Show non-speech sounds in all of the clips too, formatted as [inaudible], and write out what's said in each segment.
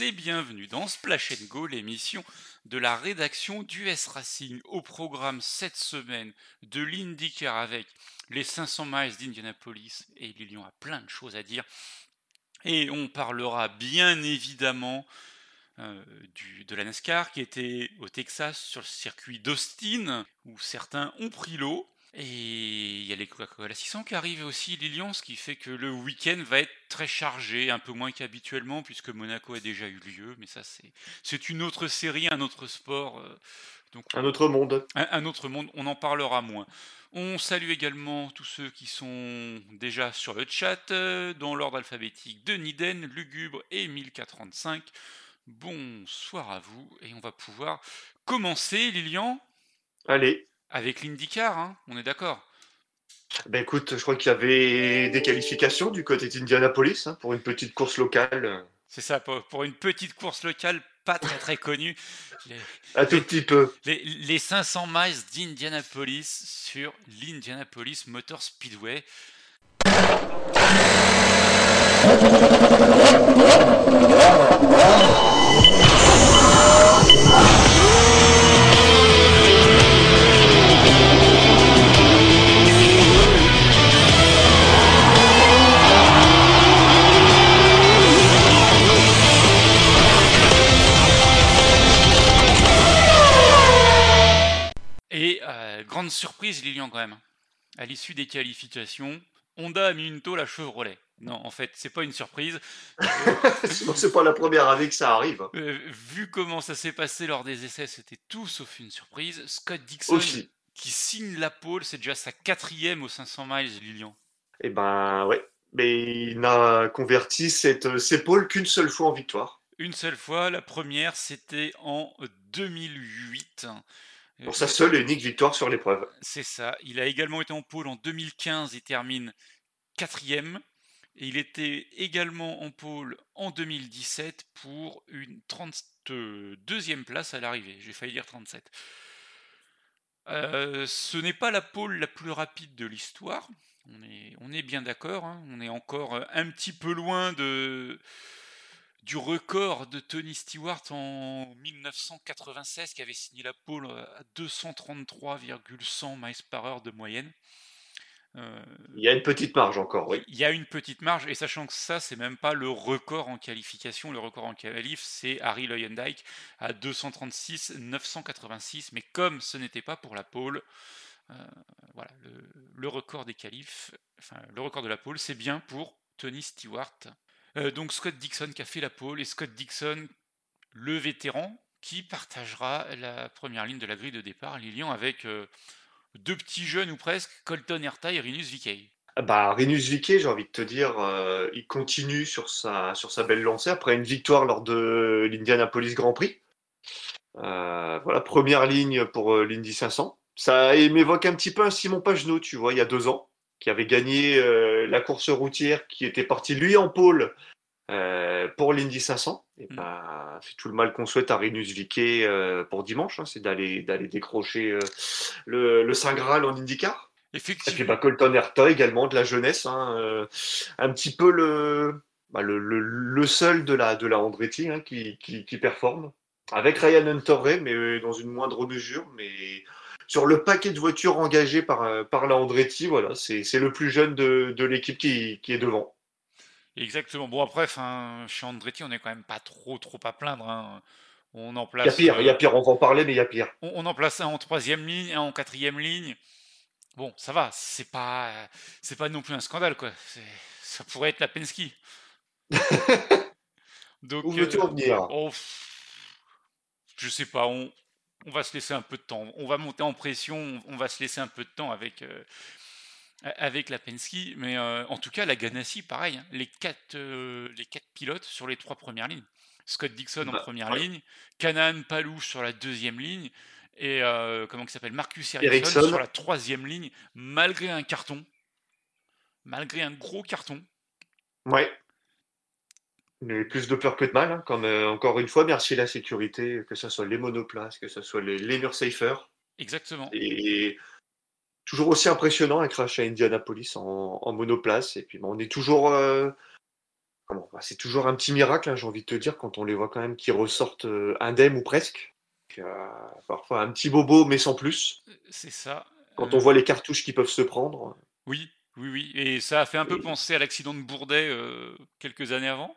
Et bienvenue dans Splash Go, l'émission de la rédaction du S Racing. Au programme cette semaine de l'IndyCar avec les 500 miles d'Indianapolis et Lilian a plein de choses à dire. Et on parlera bien évidemment euh, de la NASCAR qui était au Texas sur le circuit d'Austin où certains ont pris l'eau. Et il y a les Coca-Cola 600 qui arrivent aussi, Lilian, ce qui fait que le week-end va être très chargé, un peu moins qu'habituellement, puisque Monaco a déjà eu lieu. Mais ça, c'est, une autre série, un autre sport. euh, donc, Un autre monde. un, un autre monde, on en parlera moins. On salue également tous ceux qui sont déjà sur le chat, euh, dans l'ordre alphabétique de Niden, Lugubre et 1045. Bonsoir à vous, et on va pouvoir commencer, Lilian, Allez. Avec l'IndyCar, hein, on est d'accord Ben écoute, je crois qu'il y avait des qualifications du côté d'Indianapolis hein, pour une petite course locale. C'est ça, pour, pour une petite course locale pas très très connue, les, [laughs] Un tout petit peu. les- les 500 miles d'Indianapolis sur l'Indianapolis Motor Speedway. Grande surprise, Lilian, quand même. À l'issue des qualifications, Honda a mis une tôle à Chevrolet. Non, en fait, c'est pas une surprise. [laughs] C'est pas la première année que ça arrive. Euh, vu comment ça s'est passé lors des essais, c'était tout sauf une surprise. Scott Dixon, Aussi. qui signe la pole, c'est déjà sa quatrième aux 500 miles, Lilian. Et ben ouais. Mais il n'a converti cette, ces pôles qu'une seule fois en victoire. Une seule fois, la première, c'était en 2008. Pour sa seule et unique victoire sur l'épreuve. C'est ça. Il a également été en pôle en 2015. Il termine quatrième. Et il était également en pôle en 2017 pour une 32e place à l'arrivée. J'ai failli dire 37. Euh, ce n'est pas la pôle la plus rapide de l'histoire. On est, on est bien d'accord. hein. On est encore un petit peu loin de, du record de Tony Stewart en 1996 qui avait signé la pole euh, à 233,100 miles par heure de moyenne. Euh, Il y a une petite marge encore, oui. il y a une petite marge, et sachant que ça, c'est même pas le record en qualification. Le record en qualif, c'est Harry Leyendijk à 236 986. Mais comme ce n'était pas pour la pole, euh, voilà, le, le record des qualifs, enfin le record de la pole, c'est bien pour Tony Stewart. Euh, donc Scott Dixon qui a fait la pole, et Scott Dixon, le vétéran, qui partagera la première ligne de la grille de départ, Lilian, avec euh, deux petits jeunes ou presque, Colton Herta et Rinus VeeKay. Ah Bah, Rinus VeeKay, j'ai envie de te dire, euh, il continue sur sa, belle lancée après une victoire lors de l'Indianapolis Grand Prix. Voilà, première ligne pour l'Indy 500. Ça m'évoque un petit peu un Simon Pagenaud, tu vois, il y a deux ans, qui avait gagné euh, la course routière, qui était parti lui en pôle euh, pour l'Indy 500. Et Mm. bah, c'est tout le mal qu'on souhaite à Rinus VeeKay euh, pour dimanche, hein, c'est d'aller d'aller décrocher le, le Saint Graal en IndyCar. Et puis Effectivement. bah, Colton Herta également, de la jeunesse, hein, un petit peu le, bah, le, le- le seul de la, de la Andretti hein, qui, qui, qui performe. Avec Ryan Hunter-Ray, mais dans une moindre mesure. Mais sur le paquet de voitures engagées par, euh, par la Andretti, voilà, c'est le plus jeune de, de l'équipe qui, qui est devant. Exactement. Bon, après, fin, chez Andretti, on est quand même pas trop, trop à plaindre. hein. On en Il y a place, pire, il y a euh, pire, on va en parler, mais il y a pire. on, on en place un en troisième ligne, un en quatrième ligne. Bon, ça va. C'est pas, c'est pas non plus un scandale, quoi. Ça pourrait être la Penske. [laughs] Donc, Où veux-tu euh, en venir? oh, je sais pas. On, on va se laisser un peu de temps. On va monter en pression. On va se laisser un peu de temps avec. euh, avec la Penske, mais euh, en tout cas la Ganassi, pareil, hein, les quatre, euh, les quatre pilotes sur les trois premières lignes. Scott Dixon en Bah, première ouais. ligne, Canaan Palouche sur la deuxième ligne et comment il s'appelle Marcus Ericsson. sur la troisième ligne, malgré un carton, malgré un gros carton. Ouais. Mais plus de peur que de mal, hein, comme euh, encore une fois, merci la sécurité, que ce soit les monoplaces, que ce soit les, les murs safer. Exactement. Et toujours aussi impressionnant un crash à Indianapolis en, en monoplace. Et puis bon, on est toujours. euh, comment bah, c'est toujours un petit miracle, hein, j'ai envie de te dire, quand on les voit quand même qui ressortent euh, indemnes ou presque. Donc, parfois un petit bobo, mais sans plus. C'est ça. Quand on voit les cartouches qu'ils peuvent se prendre. oui, oui, oui. Et ça a fait un peu Et- penser à l'accident de Bourdet quelques années avant.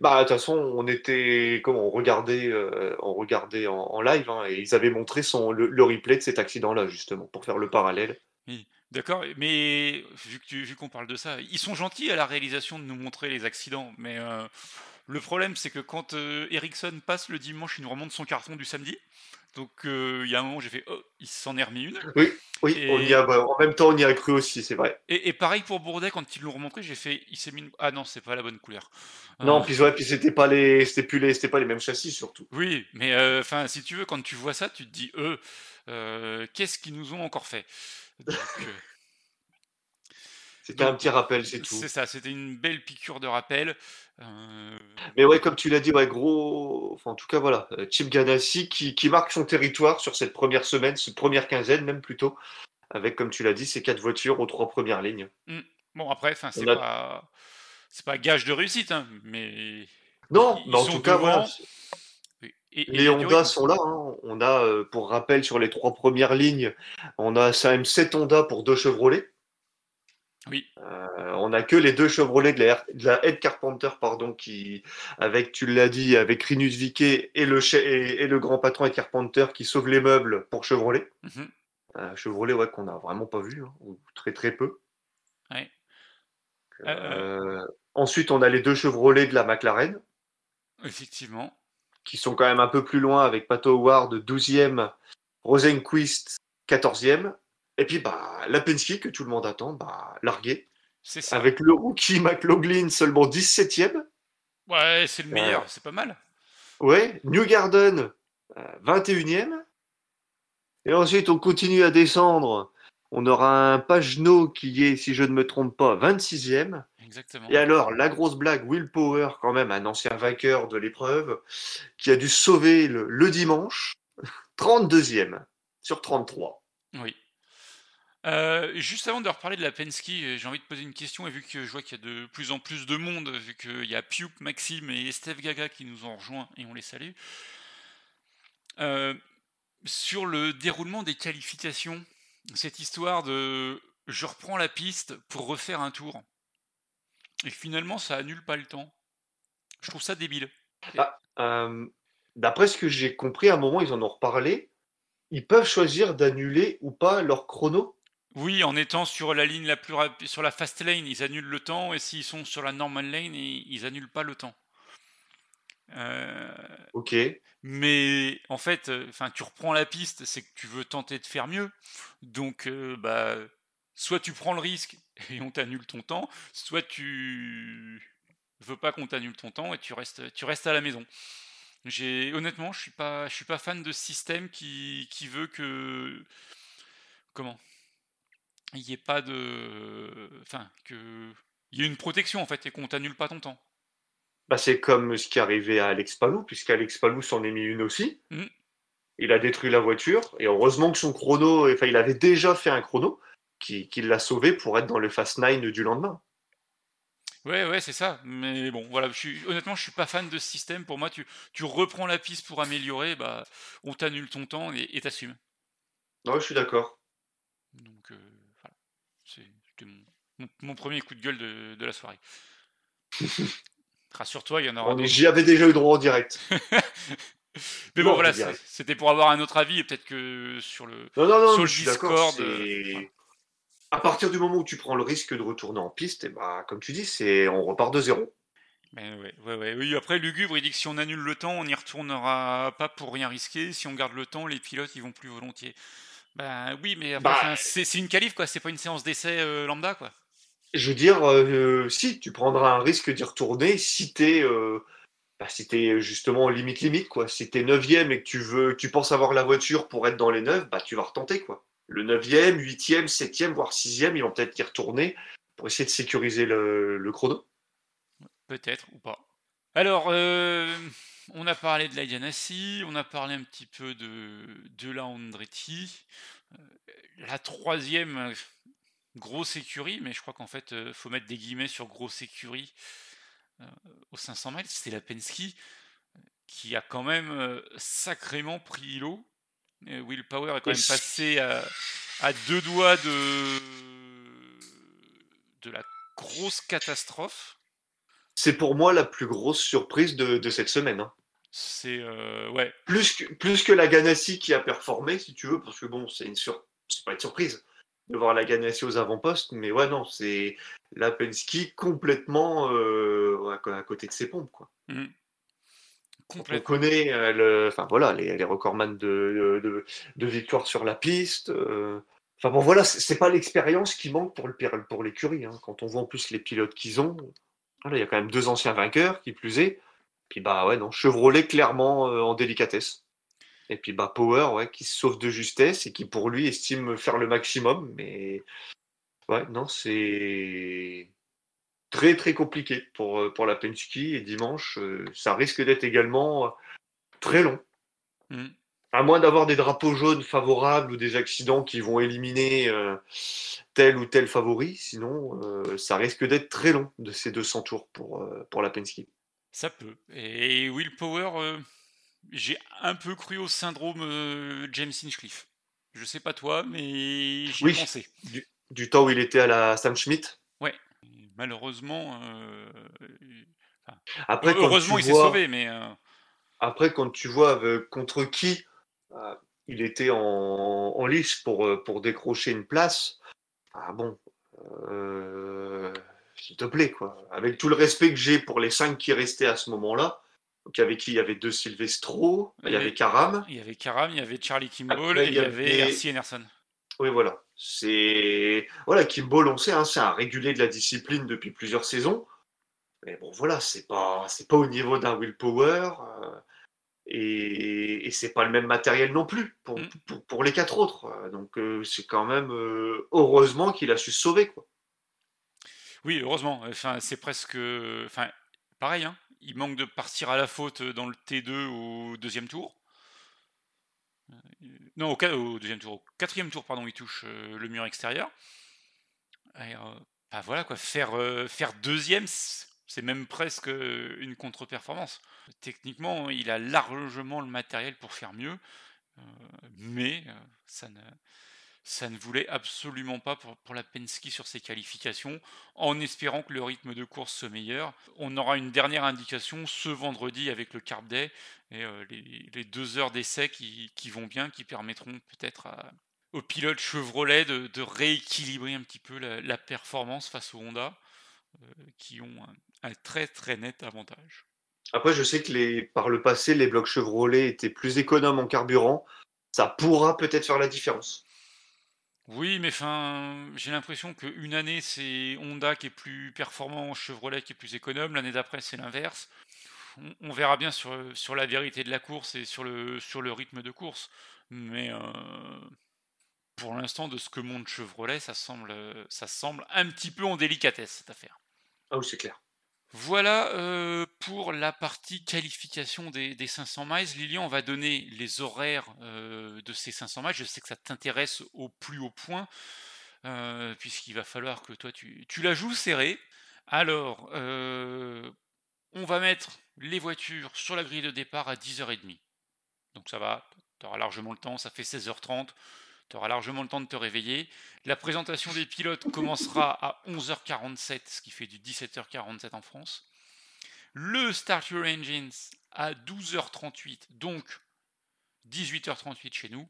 Bah, de toute façon, on était, comment, on regardait, euh, on regardait en, live, hein, et ils avaient montré son, le, replay de cet accident-là, justement, pour faire le parallèle. Oui, d'accord. Mais vu qu'on parle de ça, ils sont gentils à la réalisation de nous montrer les accidents. Mais euh, le problème, c'est que quand euh, Ericsson passe le dimanche, il nous remonte son carton du samedi. Donc euh, il y a un moment, j'ai fait, oh, il s'en est remis une. Oui, oui, on y Et, a, bah, en même temps, on y a cru aussi, c'est vrai. et, et pareil pour Bourdet, quand ils l'ont remontré, j'ai fait, il s'est mis une... Ah non, c'est pas la bonne couleur. Non, Euh, puis ouais, puis c'était pas les, c'était plus les, pas les mêmes châssis surtout. oui, mais euh, enfin, si tu veux, quand tu vois ça, tu te dis, eux, euh, qu'est-ce qu'ils nous ont encore fait? Donc, C'était un petit rappel, c'est tout. c'est ça, c'était une belle piqûre de rappel. Euh, Mais ouais, comme tu l'as dit, ouais, gros, enfin, en tout cas, voilà, euh, Chip Ganassi qui, qui marque son territoire sur cette première semaine, cette première quinzaine même plutôt, avec, comme tu l'as dit, ces quatre voitures aux trois premières lignes. hmm. Bon, après, c'est a... pas, c'est pas gage de réussite, hein, mais Non, ils mais en tout cas, voilà, devant et les Honda sont là. hein. On a, euh, pour rappel, sur les trois premières lignes, on a même sept Honda pour deux Chevrolet. Oui, Euh, on a que les deux Chevrolet de la, de la Head Carpenter, pardon, qui, avec, tu l'as dit, avec Rinus Viquet et le, et, et le grand patron Head Carpenter qui sauve les meubles pour Chevrolet. mhm, Euh, Chevrolet, ouais, qu'on a vraiment pas vu, hein, ou très très peu. ouais. Euh, ensuite, on a les deux Chevrolet de la McLaren, effectivement, qui sont quand même un peu plus loin avec Pato Howard 12e, Rosenquist 14e. Et puis, bah, la Penske, que tout le monde attend, bah, largué. c'est ça. Avec le rookie McLaughlin seulement 17e. Ouais, c'est le Euh, meilleur, c'est pas mal. ouais, New Garden euh, 21e. Et ensuite, on continue à descendre. On aura un Pagenot qui est, si je ne me trompe pas, 26e. Exactement. Et alors, la grosse blague, Will Power, quand même, un ancien vainqueur de l'épreuve, qui a dû sauver le, le dimanche, [laughs] 32e sur 33. Oui. Euh, juste avant de reparler de la Penske, euh, j'ai envie de poser une question, et vu que je vois qu'il y a de plus en plus de monde, vu qu'il y a Piup, Maxime et Steve Gaga qui nous ont rejoints, et on les salue, euh, sur le déroulement des qualifications, cette histoire de je reprends la piste pour refaire un tour, et finalement ça annule pas le temps. Je trouve ça débile. Ah, D'après ce que j'ai compris, à un moment, ils en ont reparlé. Ils peuvent choisir d'annuler ou pas leur chrono? Oui, en étant sur la ligne la plus rapide, sur la fast lane, ils annulent le temps, et s'ils sont sur la normal lane, ils, annulent pas le temps. Euh, Ok. mais en fait, euh, enfin, tu reprends la piste, c'est que tu veux tenter de faire mieux. Donc, euh, bah, soit tu prends le risque [laughs] et on t'annule ton temps, soit tu veux pas qu'on t'annule ton temps et tu restes, tu restes à la maison. J'ai honnêtement, je suis pas, je suis pas fan de ce système qui, qui veut que comment? Il n'y ait pas de, enfin, que il y ait une protection en fait et qu'on t'annule pas ton temps. Bah, c'est comme ce qui est arrivé à Alex Palou, puisqu'Alex Palou s'en est mis une aussi. Mm. Il a détruit la voiture, et heureusement que son chrono, enfin, il avait déjà fait un chrono qui, qui l'a sauvé pour être dans le Fast 9 du lendemain. Ouais, ouais, c'est ça. Mais bon, voilà, je suis, honnêtement, je suis pas fan de ce système. Pour moi, tu, tu reprends la piste pour améliorer, bah, on t'annule ton temps et t'assumes. Non, je suis d'accord. Donc, euh, C'était mon, mon- mon premier coup de gueule de, de la soirée. [laughs] Rassure-toi, il y en aura On- d'autres. J'y avais déjà eu droit en direct. [laughs] Mais bon, Non, voilà, c'était pour avoir un autre avis et peut-être que sur le, Non, non, sur le. Discord. euh. À partir du moment où tu prends le risque de retourner en piste, et bah, comme tu dis, c'est on repart de zéro. Mais ouais, ouais, ouais. Oui, après, Lugubre, il dit que si on annule le temps, on n'y retournera pas pour rien risquer. Si on garde le temps, les pilotes, ils vont plus volontiers. Ben oui, mais Bah, enfin, c'est une qualif, quoi. C'est pas une séance d'essai euh, lambda, quoi. je veux dire, euh, si tu prendras un risque d'y retourner, si t'es euh, bah, si t'es justement limite limite quoi. Si t'es neuvième et que tu veux, tu penses avoir la voiture pour être dans les neuf, bah tu vas retenter quoi. Le neuvième, huitième, septième, voire sixième, ils vont peut-être y retourner pour essayer de sécuriser le, le chrono. Peut-être ou pas. Alors, euh, on a parlé de la Ganassi, on a parlé un petit peu de, de la Andretti. Euh, la troisième, grosse écurie, mais je crois qu'en fait, euh, faut mettre des guillemets sur grosse écurie. Euh, aux 500 miles, c'est la Penske qui a quand même sacrément pris l'eau. Will Power est quand même passé à, deux doigts de, de la grosse catastrophe. C'est pour moi la plus grosse surprise de, cette semaine. Hein. C'est ouais. Plus que, plus que la Ganassi qui a performé, si tu veux, parce que bon, c'est une sur... pas une surprise de voir la Ganassi aux avant-postes, mais ouais, non, c'est la Penske complètement à côté de ses pompes, quoi. Mmh. On connaît euh, le, enfin voilà, les, les recordman de, de, de, victoires sur la piste. Euh. Enfin bon, voilà, c'est pas l'expérience qui manque pour, le, pour l'écurie. Hein. Quand on voit en plus les pilotes qu'ils ont, il y a quand même deux anciens vainqueurs, qui plus est. Puis bah ouais, non, Chevrolet clairement euh, en délicatesse. Et puis bah Power, ouais, qui se sauve de justesse et qui pour lui estime faire le maximum. Mais ouais, non, c'est très très compliqué pour, euh, pour la Penske et dimanche, euh, ça risque d'être également très long. Mm. À moins d'avoir des drapeaux jaunes favorables ou des accidents qui vont éliminer tel ou tel favori, sinon ça risque d'être très long de ces 200 tours pour, pour la Penske. Ça peut. Et Will Power, j'ai un peu cru au syndrome James Hinchcliffe. Je sais pas toi, mais j'y oui, pensé. Du, du, temps où il était à la Sam Schmidt malheureusement. Euh, après, heureusement, il s'est sauvé, mais. Euh, après, quand tu vois contre qui euh, il était en, en lice pour, pour décrocher une place, ah bon, s'il te plaît, quoi. Avec tout le respect que j'ai pour les cinq qui restaient à ce moment-là, donc avec qui il y avait deux Silvestro, il y avait Karam. Il y avait Karam, il y avait Charlie Kimball et il y avait R.C. Enerson. Oui, voilà. C'est voilà, Kimball, on sait, hein, c'est un régulier de la discipline depuis plusieurs saisons. Mais bon, voilà, c'est pas c'est pas au niveau d'un willpower euh, et, et c'est pas le même matériel non plus pour, mm. pour, les quatre autres. Donc euh, c'est quand même euh, heureusement qu'il a su se sauver quoi. Oui, heureusement. Enfin, c'est presque, enfin, pareil. Hein. Il manque de partir à la faute dans le T2 au deuxième tour. Non, au, deuxième tour. Au quatrième tour, pardon, il touche euh, le mur extérieur. Et, euh, bah voilà quoi, faire, euh, faire deuxième, c'est même presque une contre-performance. Techniquement, il a largement le matériel pour faire mieux, mais ça ne, ça ne voulait absolument pas pour, la Penske sur ses qualifications, en espérant que le rythme de course soit meilleur. On aura une dernière indication ce vendredi avec le Carb Day et euh, les, deux heures d'essai qui, vont bien, qui permettront peut-être aux pilotes Chevrolet de, rééquilibrer un petit peu la, performance face aux Honda, qui ont un, très très net avantage. Après, je sais que les, par le passé, les blocs Chevrolet étaient plus économes en carburant. Ça pourra peut-être faire la différence. Oui, mais enfin, j'ai l'impression qu'une année c'est Honda qui est plus performant, Chevrolet qui est plus économe, l'année d'après c'est l'inverse. On, verra bien sur, sur la vérité de la course et sur le, sur le rythme de course. Mais euh, pour l'instant, de ce que montre Chevrolet, ça semble, ça semble un petit peu en délicatesse cette affaire. Ah c'est clair. Voilà euh, pour la partie qualification des, 500 miles. Lilian, on va donner les horaires euh, de ces 500 miles. Je sais que ça t'intéresse au plus haut point, euh, puisqu'il va falloir que toi, tu, la joues serré. Alors, on va mettre les voitures sur la grille de départ à 10h30. Donc ça va, tu auras largement le temps, ça fait 16h30 tu auras largement le temps de te réveiller. La présentation des pilotes commencera à 11h47, ce qui fait du 17h47 en France. Le Start Your Engines à 12h38, donc 18h38 chez nous.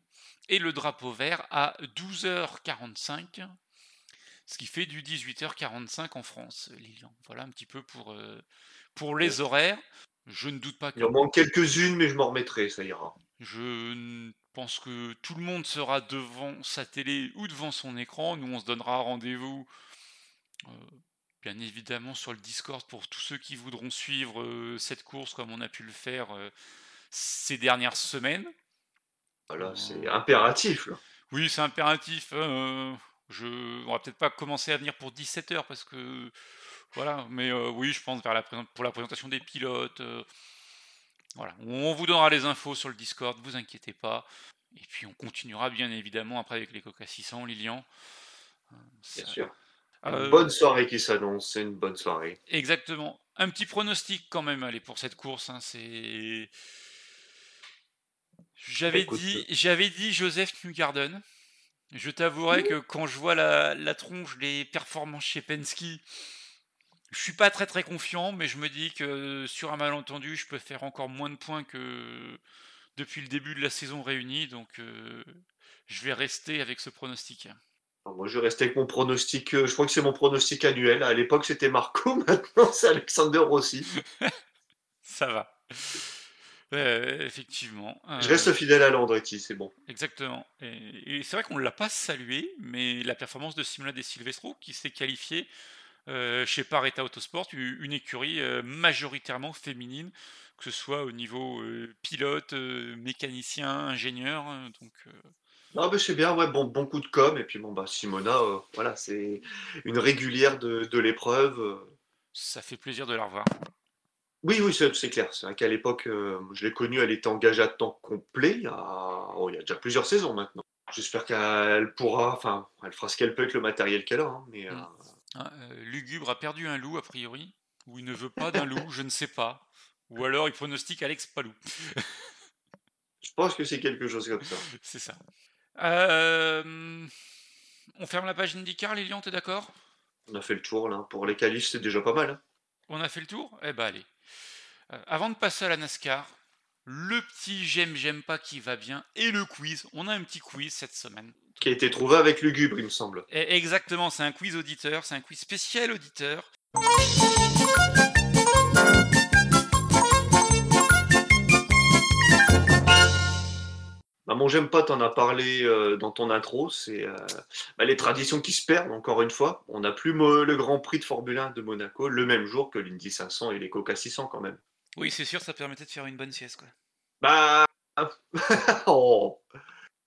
Et le drapeau vert à 12h45, ce qui fait du 18h45 en France, Lilian. Voilà un petit peu pour, euh, pour les horaires. Je ne doute pas que. Il en manque quelques-unes, mais je m'en remettrai, ça ira. Je pense que tout le monde sera devant sa télé ou devant son écran. Nous, on se donnera rendez-vous, euh, bien évidemment, sur le Discord pour tous ceux qui voudront suivre euh, cette course comme on a pu le faire euh, ces dernières semaines. Voilà, c'est impératif. Oui, c'est impératif. Hein, je, on va peut-être pas commencer à venir pour 17h parce que. Voilà, mais oui, je pense vers la, pour la présentation des pilotes voilà, on vous donnera les infos sur le Discord, vous inquiétez pas. Et puis on continuera bien évidemment après avec les Coca 600, Lilian. Bien sûr. Une bonne soirée qui s'annonce, c'est une bonne soirée. Exactement. Un petit pronostic quand même, allez, pour cette course. Hein, c'est. J'avais dit, j'avais dit Joseph Newgarden. Je t'avouerai que quand je vois la, la, tronche des performances chez Penske, je suis pas très très confiant, mais je me dis que sur un malentendu, je peux faire encore moins de points que depuis le début de la saison réunie, donc euh, je vais rester avec ce pronostic. moi, je vais rester avec mon pronostic. Euh, je crois que c'est mon pronostic annuel. À l'époque, c'était Marco. [laughs] Maintenant, c'est Alexander Rossi. [laughs] Ça va. effectivement. Je reste euh, fidèle à l'Andretti, c'est bon. Exactement. Et, c'est vrai qu'on ne l'a pas salué, mais la performance de Simona De Silvestro, qui s'est qualifiée chez Pareta Autosport, une écurie majoritairement féminine, que ce soit au niveau pilote, mécanicien, ingénieur. Hein, donc, non, mais c'est bien, ouais, bon, bon coup de com. Et puis, bon, bah, Simona, voilà, c'est une régulière de, de l'épreuve. Ça fait plaisir de la revoir. Oui, oui, c'est clair. C'est vrai qu'à l'époque, je l'ai connue, elle était engagée à temps complet il y a, oh, il y a déjà plusieurs saisons maintenant. J'espère qu'elle pourra, enfin, elle fera ce qu'elle peut avec le matériel qu'elle a. Hein, mais, mmh. Ah, Lugubre a perdu un loup, a priori, ou il ne veut pas d'un loup, je ne sais pas. Ou alors il pronostique Alex Palou. Je pense que c'est quelque chose comme ça. [laughs] c'est ça. Euh, on ferme la page IndyCar, Lilian, t'es d'accord? On a fait le tour là. Pour les qualifs, c'est déjà pas mal. Hein. On a fait le tour? Eh ben allez. Euh, avant de passer à la NASCAR, le petit j'aime, j'aime pas qui va bien et le quiz. On a un petit quiz cette semaine. Qui a été trouvé avec Lugubre, il me semble. Exactement, c'est un quiz auditeur, c'est un quiz spécial auditeur. Bah, mon j'aime pas, t'en as parlé euh, dans ton intro, c'est euh, bah, les traditions qui se perdent, encore une fois. On n'a plus le Grand Prix de Formule 1 de Monaco le même jour que l'Indy 500 et les Coca 600 quand même. Oui, c'est sûr, ça permettait de faire une bonne sieste. Quoi. Bah, [laughs] oh.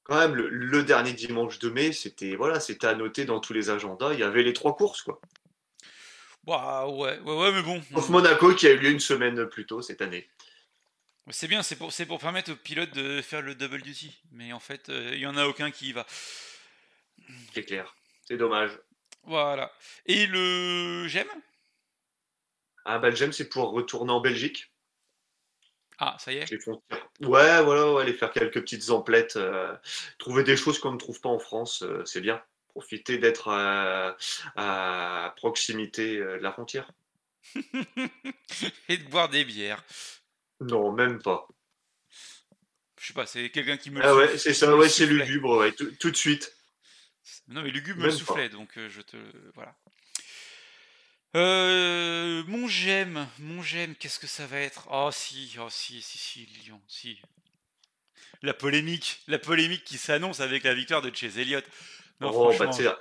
quand même, le, dernier dimanche de mai, c'était voilà, c'était à noter dans tous les agendas. Il y avait les trois courses, quoi. Bah, ouais, ouais, ouais, mais bon. Sauf Monaco qui a eu lieu une semaine plus tôt cette année. C'est bien, c'est pour, pour permettre aux pilotes de faire le double duty. Mais en fait, euh, il n'y en a aucun qui y va. C'est clair. C'est dommage. Voilà. Et le j'aime Ah bah le j'aime, c'est pour retourner en Belgique. Ah, ça y est Ouais, voilà, aller faire quelques petites emplettes. Euh, trouver des choses qu'on ne trouve pas en France, euh, c'est bien. Profiter d'être à proximité de la frontière. [laughs] Et de boire des bières. Non, même pas. Je sais pas, c'est quelqu'un qui me. Ah ouais, c'est ça, ouais, c'est lugubre, ouais, tout, de suite. Non, mais lugubre me soufflait, donc euh, je te. Voilà. Euh, mon j'aime, mon j'aime, qu'est-ce que ça va être? Oh si, oh si, si, si, Lyon, si. La polémique, la polémique qui s'annonce avec la victoire de Chase Elliott. Non, oh, bah tiens.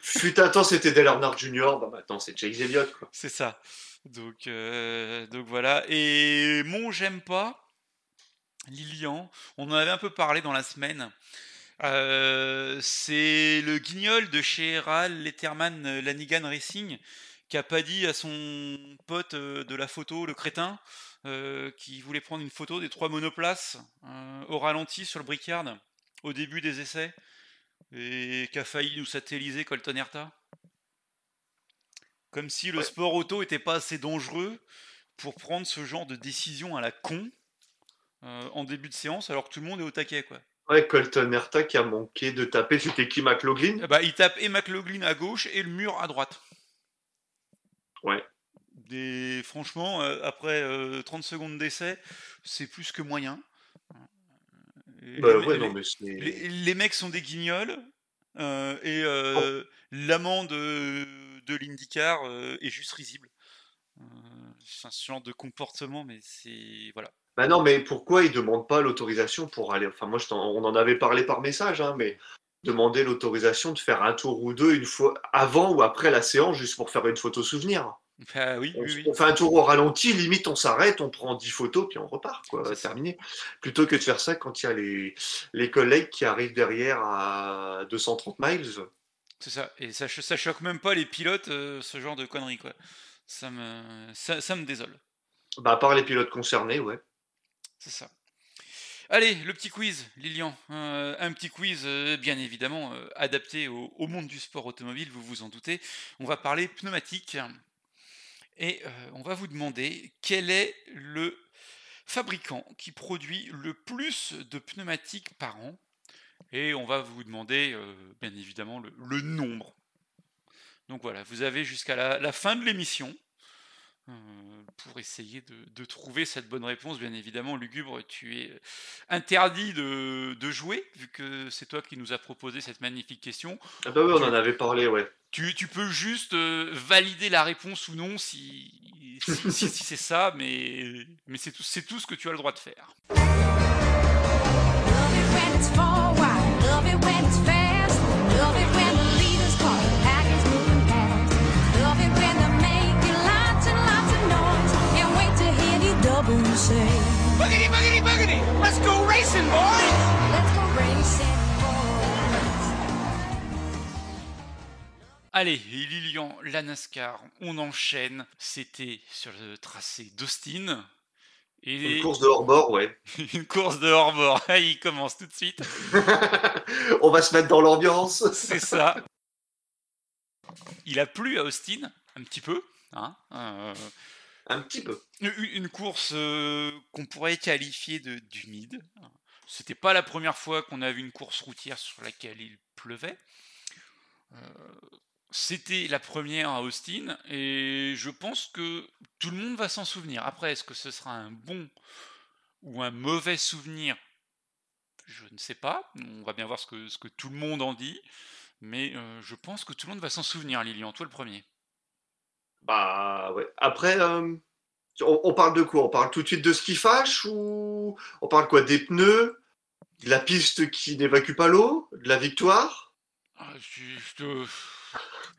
Fut un temps, c'était Dale Earnhardt Jr., bah maintenant c'est Chase Elliott, quoi. C'est ça. Donc, euh, donc voilà. Et mon j'aime pas, Lilian, on en avait un peu parlé dans la semaine. Euh, c'est le guignol de chez Ral Letterman Lanigan Racing qui a pas dit à son pote euh, de la photo, le crétin, qui voulait prendre une photo des trois monoplaces au ralenti sur le Brickyard au début des essais et qui a failli nous satelliser Colton Herta. Comme si le sport auto était pas assez dangereux pour prendre ce genre de décision à la con euh, en début de séance alors que tout le monde est au taquet quoi. Ouais, Colton Herta qui a manqué de taper, c'était qui McLaughlin bah, Il tape et McLaughlin à gauche et le mur à droite. Ouais. Des, franchement, euh, après 30 euh, secondes d'essai, c'est plus que moyen. Bah, ouais, non, mais les, mecs sont des guignols et oh. l'amende de l'IndyCar euh, est juste risible. Euh, c'est un genre de comportement, mais c'est. Voilà. Bah non, mais pourquoi ils ne demandent pas l'autorisation pour aller. Enfin, moi, je on en avait parlé par message, hein, mais demander l'autorisation de faire un tour ou deux une fois avant ou après la séance, juste pour faire une photo souvenir. Oui, on, oui, on, fait un tour au ralenti, limite on s'arrête, on prend 10 photos, puis on repart, quoi, terminé. Plutôt que de faire ça quand il y a les, les collègues qui arrivent derrière à 230 miles. C'est ça. Et ça, ça choque même pas les pilotes, euh, ce genre de conneries, quoi. Ça me, ça, me désole. Bah, à part les pilotes concernés, ouais. C'est ça. Allez, le petit quiz, Lilian. Euh, un petit quiz, euh, bien évidemment, euh, adapté au, monde du sport automobile, vous vous en doutez. On va parler pneumatique. Et on va vous demander quel est le fabricant qui produit le plus de pneumatiques par an. Et on va vous demander, bien évidemment, le, nombre. Donc voilà, vous avez jusqu'à la, fin de l'émission pour essayer de, de trouver cette bonne réponse. Bien évidemment, Lugubre, tu es interdit de, de jouer, vu que c'est toi qui nous as proposé cette magnifique question. Ah bah oui, on Tu- en avait parlé, ouais. Tu, tu peux juste euh, valider la réponse ou non si, si, [laughs] si- si c'est ça, mais, mais c'est tout, c'est tout ce que tu as le droit de faire. Boogity, boogity, boogity! Let's go racing, boys! Let's go racing, boys. Allez, Lilian, la NASCAR, on enchaîne. C'était sur le tracé d'Austin. Et Une course de hors-bord, ouais. [laughs] une course de hors-bord. [laughs] Il commence tout de suite. [laughs] on va se mettre dans l'ambiance. C'est ça. Il a plu à Austin, un petit peu. Hein euh, Un petit peu. une, course qu'on pourrait qualifier de d'humide. C'était pas la première fois qu'on a vu une course routière sur laquelle il pleuvait. C'était la première à Austin et je pense que tout le monde va s'en souvenir. Après, est-ce que ce sera un bon ou un mauvais souvenir? Je ne sais pas. On va bien voir ce que, tout le monde en dit. Mais je pense que tout le monde va s'en souvenir, Lilian. Toi le premier. Bah ouais. Après, euh, on, on parle de quoi? On parle tout de suite de ce qui fâche ou on parle quoi? Des pneus? De la piste qui n'évacue pas l'eau? De la victoire? Ah,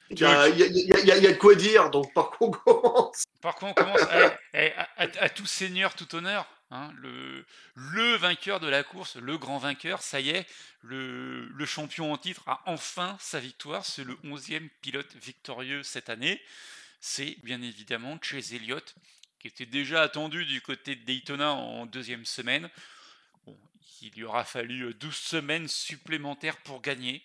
Il y a, il y a- il y a- il y a- il y a de quoi dire, donc par quoi on commence? [laughs] Par contre, on commence? À, à- à- à tout seigneur, tout honneur. hein, le, le vainqueur de la course, le grand vainqueur, ça y est, le, le champion en titre a enfin sa victoire. C'est le 11e pilote victorieux cette année. C'est bien évidemment Chase Elliott, qui était déjà attendu du côté de Daytona en deuxième semaine. Bon, il lui aura fallu 12 semaines supplémentaires pour gagner.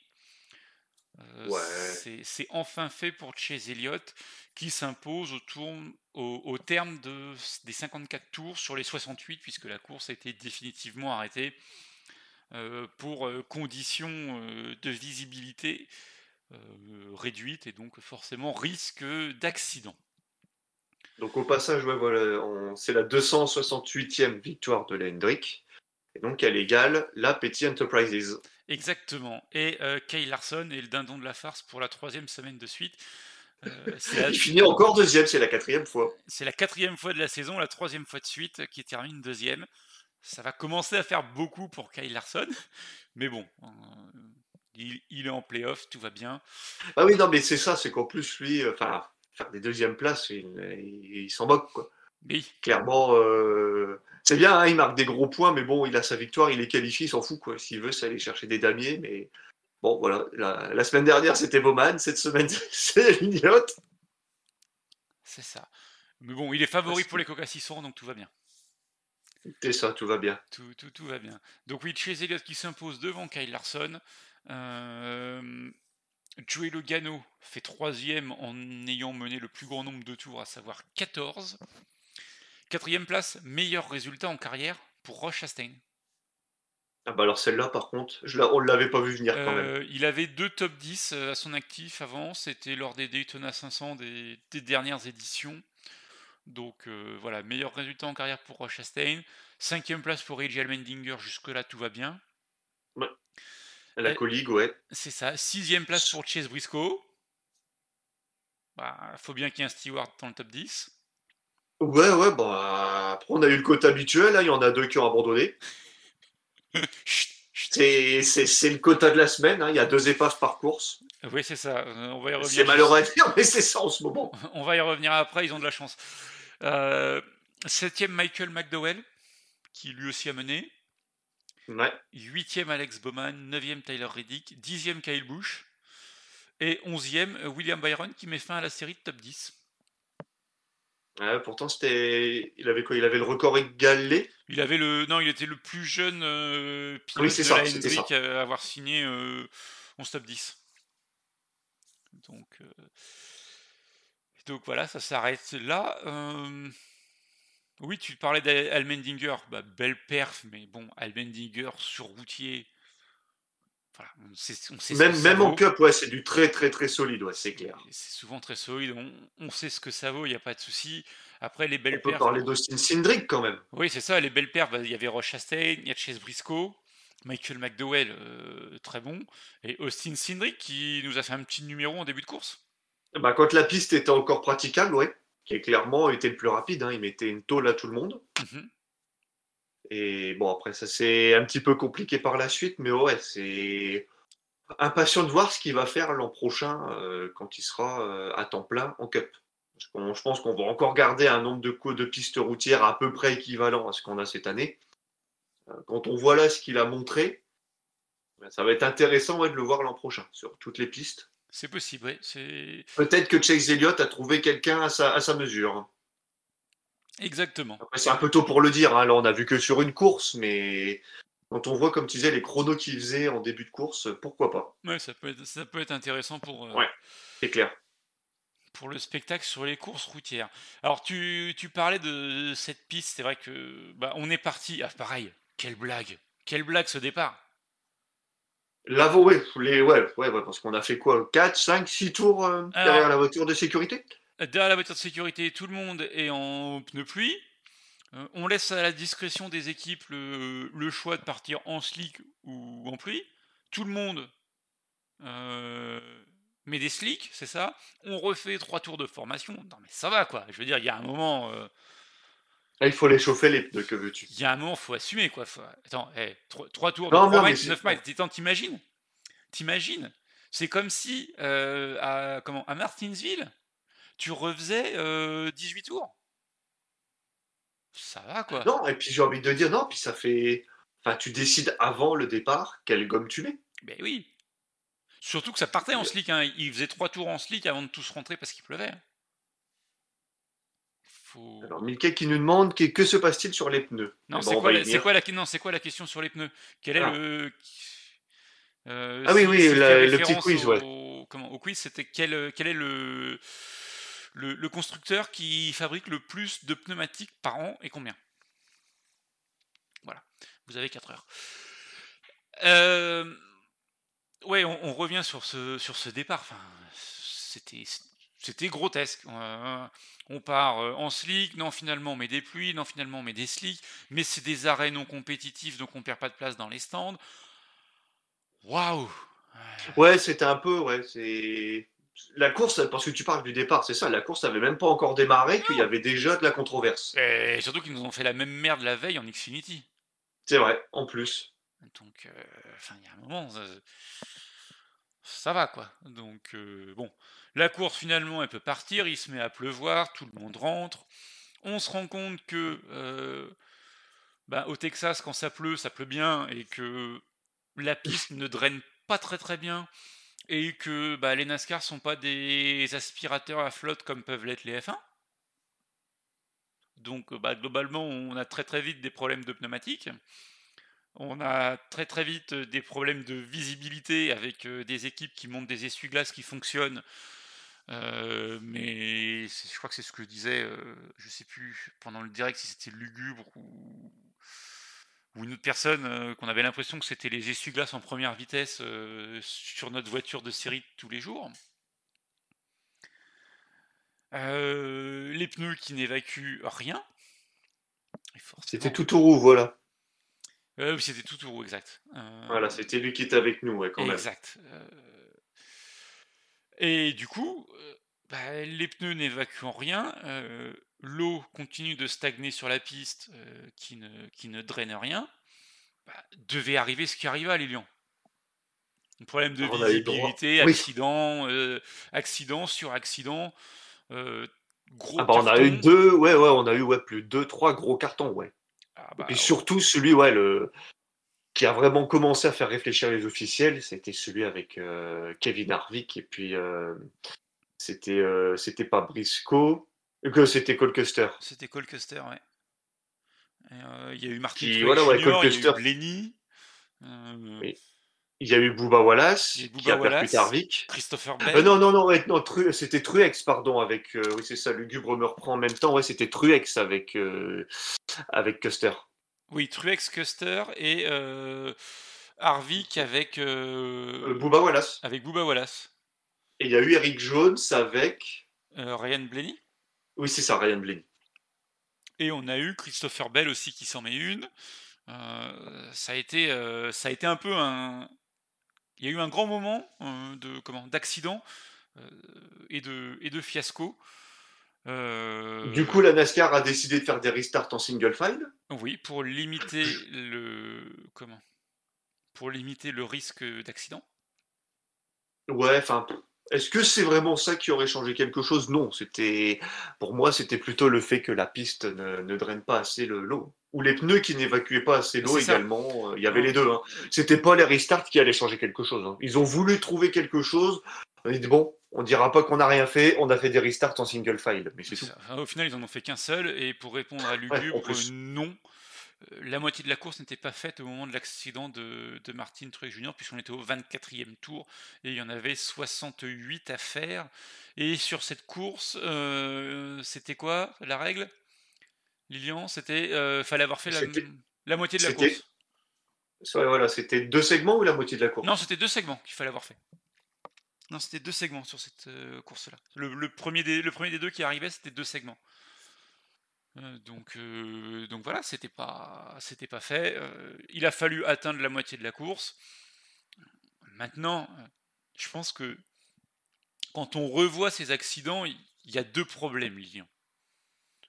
Euh, Ouais. c'est- enfin fait pour Chase Elliott qui s'impose au, tour- au, au terme de, des 54 tours sur les 68 puisque la course a été définitivement arrêtée euh, pour euh, conditions euh, de visibilité euh, réduites et donc forcément risque d'accident. Donc au passage, ouais, voilà, on- c'est la 268e victoire de la Hendrick. Et donc elle égale la Petty Enterprises. Exactement. Et euh, Kyle Larson est le dindon de la farce pour la troisième semaine de suite. Euh, la- [laughs] Il finit encore deuxième, c'est la quatrième fois. C'est la quatrième fois de la saison, la troisième fois de suite qui termine deuxième. Ça va commencer à faire beaucoup pour Kyle Larson, mais bon, euh, il, il est en playoff, tout va bien. Ah oui, non, mais c'est ça, c'est qu'en plus, lui, euh, enfin, faire des deuxièmes places, il, il- il s'en moque, quoi. Oui, Clairement, euh, c'est bien, hein, il marque des gros points, mais bon, il a sa victoire, il est qualifié, il s'en fout, quoi. S'il veut, c'est aller chercher des damiers, mais bon, voilà. La, la semaine dernière, c'était Bowman, cette semaine, [laughs] c'est Elliott. c'est ça. Mais bon, il est favori pour les coca 600, donc tout va bien. C'est ça, tout va bien. Tout, tout, tout va bien. Donc oui, Chase Elliott qui s'impose devant Kyle Larson. Euh, Joey Logano fait troisième en ayant mené le plus grand nombre de tours, à savoir 14. Quatrième place, meilleur résultat en carrière pour Roche Chastain. Ah bah alors celle-là, par contre, je la- on ne l'avait pas vu venir quand même. Euh, il avait deux top 10 euh, à son actif avant, c'était lors des Daytona 500 des, des dernières éditions. Donc euh, voilà, meilleur résultat en carrière pour Roche Chastain. Cinquième place pour Reggie Almendinger, jusque-là tout va bien. La colligue, ouais. C'est ça. Sixième place pour Chase Briscoe. Bah, faut bien qu'il y ait un steward dans le top 10. Ouais, ouais, bah après, on a eu le quota habituel, hein, il y en a deux qui ont abandonné. [laughs] C'est c'est- c'est le quota de la semaine, hein, il y a deux épaves par course. Oui, c'est ça. On va y C'est revenir. malheureux à dire, mais c'est ça en ce moment. [laughs] On va y revenir après, ils ont de la chance. Euh, septième Michael McDowell, qui lui aussi a mené. Ouais. Huitième Alex Bowman, neuvième Tyler Reddick, dixième Kyle Busch et onzième euh, William Byron qui met fin à la série de top 10. Ouais, pourtant, c'était. Il avait quoi? Il avait le record égalé? Il avait le, non, il était le plus jeune euh, pilote Oui, c'est de ça, la c'était Hendrick ça. à avoir signé euh, en top 10. Donc, euh, donc voilà, ça s'arrête là. Oui, tu parlais d'Almendinger, bah, belle perf, mais bon, Almendinger sur routier. Voilà, on sait, on sait Même, même en cup, ouais, c'est du très très très solide, ouais, c'est clair. C'est souvent très solide. On, on sait ce que ça vaut, il n'y a pas de souci. Après, les On belles peut perfs. parler d'Austin Cindric quand même. Oui, c'est ça, les belles perfs. bah, Il y avait Roche Chastain, il y a Chase Briscoe, Michael McDowell, euh, très bon. Et Austin Cindric qui nous a fait un petit numéro en début de course. Bah, quand la piste était encore praticable, ouais, qui clairement été le plus rapide, hein, il mettait une tôle à tout le monde. Mhm. Et bon, après, ça c'est un petit peu compliqué par la suite, mais ouais, c'est impatient de voir ce qu'il va faire l'an prochain euh, quand il sera euh, à temps plein en Cup. Parce je pense qu'on va encore garder un nombre de, de pistes routières à peu près équivalent à ce qu'on a cette année. Euh, Quand on voit là ce qu'il a montré, ben, ça va être intéressant ouais, de le voir l'an prochain sur toutes les pistes. C'est possible, oui. C'est Peut-être que Chase Elliott a trouvé quelqu'un à sa, à sa mesure. exactement. Après, c'est un peu tôt pour le dire. hein. Là, on a vu que sur une course, mais quand on voit, comme tu disais, les chronos qu'il faisait en début de course, pourquoi pas? Ouais, ça peut être, ça peut être intéressant pour, euh, Ouais. C'est clair. pour le spectacle sur les courses routières. Alors, tu, tu parlais de cette piste, c'est vrai que bah, on est parti. Ah, pareil, quelle blague! Quelle blague ce départ! Là, ouais, les, ouais, ouais, ouais, parce qu'on a fait quoi 4, 5, 6 tours euh, Alors- derrière la voiture de sécurité? Derrière la voiture de sécurité, tout le monde est en pneu pluie. Euh, on laisse à la discrétion des équipes le, le choix de partir en slick ou en pluie. Tout le monde euh, met des slicks, c'est ça. On refait trois tours de formation. Non mais ça va quoi. Je veux dire, il y a un moment, euh, Là, il faut les chauffer les pneus, que veux-tu? Il y a un moment, faut assumer quoi. Faut- Attends, eh, trois, trois tours Non, de 3 non, mais miles, c'est- 9 miles. Attends, t'imagines? T'imagines? C'est comme si euh, à, comment, à Martinsville, tu refaisais euh, 18 tours. Ça va quoi. Non, et puis j'ai envie de dire, non, puis ça fait. Enfin, tu décides avant le départ quelle gomme tu mets. Ben oui. Surtout que ça partait en slick. Hein. Il faisait trois tours en slick avant de tous rentrer parce qu'il pleuvait. hein. Faut... Alors, Milky qui nous demande que, que se passe-t-il sur les pneus? Non, c'est on quoi, va y la- c'est venir. quoi, la... non, c'est quoi la question sur les pneus? Quel est Ah. le. Euh, Ah oui, oui, la- le petit quiz, au... ouais. Comment, au quiz, c'était quel, quel est le... le, le constructeur qui fabrique le plus de pneumatiques par an et combien? Voilà, vous avez 4 heures. Euh, ouais, on, on revient sur ce, sur ce départ. Enfin, c'était, c'était grotesque. Euh, on part euh, en slick, non finalement on met des pluies, non finalement on met des slicks, mais c'est des arrêts non compétitifs, donc on perd pas de place dans les stands. Waouh Ouais, c'était un peu, ouais, c'est. La course, parce que tu parles du départ, c'est ça, la course n'avait même pas encore démarré, qu'il y avait déjà de la controverse. Et surtout qu'ils nous ont fait la même merde la veille en Xfinity. C'est vrai, en plus. Donc, euh, il y a un moment, ça, ça va quoi. Donc, euh, bon, la course finalement, elle peut partir, il se met à pleuvoir, tout le monde rentre. On se rend compte que euh, bah, au Texas, quand ça pleut, ça pleut bien et que la piste ne draine pas très très bien et que bah, les NASCAR sont pas des aspirateurs à flotte comme peuvent l'être les F1. Donc, euh, bah, globalement, on a très très vite des problèmes de pneumatiques. On a très très vite euh, des problèmes de visibilité avec des équipes qui montent des essuie-glaces qui fonctionnent. Euh, mais je crois que c'est ce que disait, euh, je sais plus pendant le direct si c'était lugubre ou, ou une autre personne euh, qu'on avait l'impression que c'était les essuie-glaces en première vitesse euh, sur notre voiture de série de tous les jours. Les pneus qui n'évacuent rien. C'était tout au roux, voilà. Oui, c'était tout au roux, exact. Voilà, c'était lui qui était avec nous, ouais, quand même. Exact. Et du coup, euh, bah, les pneus n'évacuant rien, euh, l'eau continue de stagner sur la piste euh, qui, ne, qui ne draine rien. Bah, devait arriver ce qui arriva à Lilian. Un problème de On a eu le droit. visibilité, Oui. accident, euh, accident sur accident, gros Ah bah, on a eu deux, ouais, ouais, on a eu ouais, plus de deux, trois gros cartons, ouais. Ah Et bah, surtout celui, ouais, le qui a vraiment commencé à faire réfléchir les officiels, c'était celui avec euh, Kevin Harvick et puis euh, c'était euh, c'était pas Briscoe, que c'était Cole Custer. C'était Cole Custer, ouais. Euh, Il y a eu Martin Qui- voilà, ouais, il y a eu. Blenny, euh, Oui. Il y a eu Booba Wallace, Il y a eu qui Bubba a Wallace. Harvick. Christopher Bell. non, non, non, ouais, non Tru- c'était Truex, pardon, avec. oui, c'est ça, Lugubre me reprend en même temps. Ouais, c'était Truex avec, avec Custer. Oui, Truex Custer et euh, Harvick avec, Euh, euh, Booba Wallace. avec Bubba Wallace. Et il y a eu Eric Jones avec. Euh, Ryan Blaney. Oui, c'est ça, Ryan Blaney. Et on a eu Christopher Bell aussi qui s'en met une. Ça, a été, ça a été un peu un. Il y a eu un grand moment de comment d'accident et, de, et de fiasco. Euh, Du coup, la NASCAR a décidé de faire des restarts en single file. Oui, pour limiter le comment? Pour limiter le risque d'accident? Ouais, enfin, est-ce que c'est vraiment ça qui aurait changé quelque chose? Non, c'était pour moi, c'était plutôt le fait que la piste ne, ne draine pas assez le- l'eau. Ou les pneus qui n'évacuaient pas assez l'eau également. euh, Il y avait les deux. Hein. C'était pas les restarts qui allaient changer quelque chose. hein. Ils ont voulu trouver quelque chose. On a dit bon, on dira pas qu'on n'a rien fait. On a fait des restarts en single file, mais c'est tout. Au final, ils en ont fait qu'un seul. Et pour répondre à Lugubre, non. Euh, La moitié de la course n'était pas faite au moment de l'accident de, de Martin Truex Jr., puisqu'on était au 24e tour et il y en avait 68 à faire. Et sur cette course, euh, c'était quoi la règle? Lilian C'était. euh, fallait avoir fait la, moitié de la course. Ouais, voilà, c'était deux segments ou la moitié de la course? Non, c'était deux segments qu'il fallait avoir fait. Non, c'était deux segments sur cette euh, course-là. Le, premier des, deux qui arrivait, c'était deux segments. Euh, donc, euh, donc voilà, c'était pas, pas fait. Il a fallu atteindre la moitié de la course. Maintenant, je pense que quand on revoit ces accidents, il y a deux problèmes, Lilian.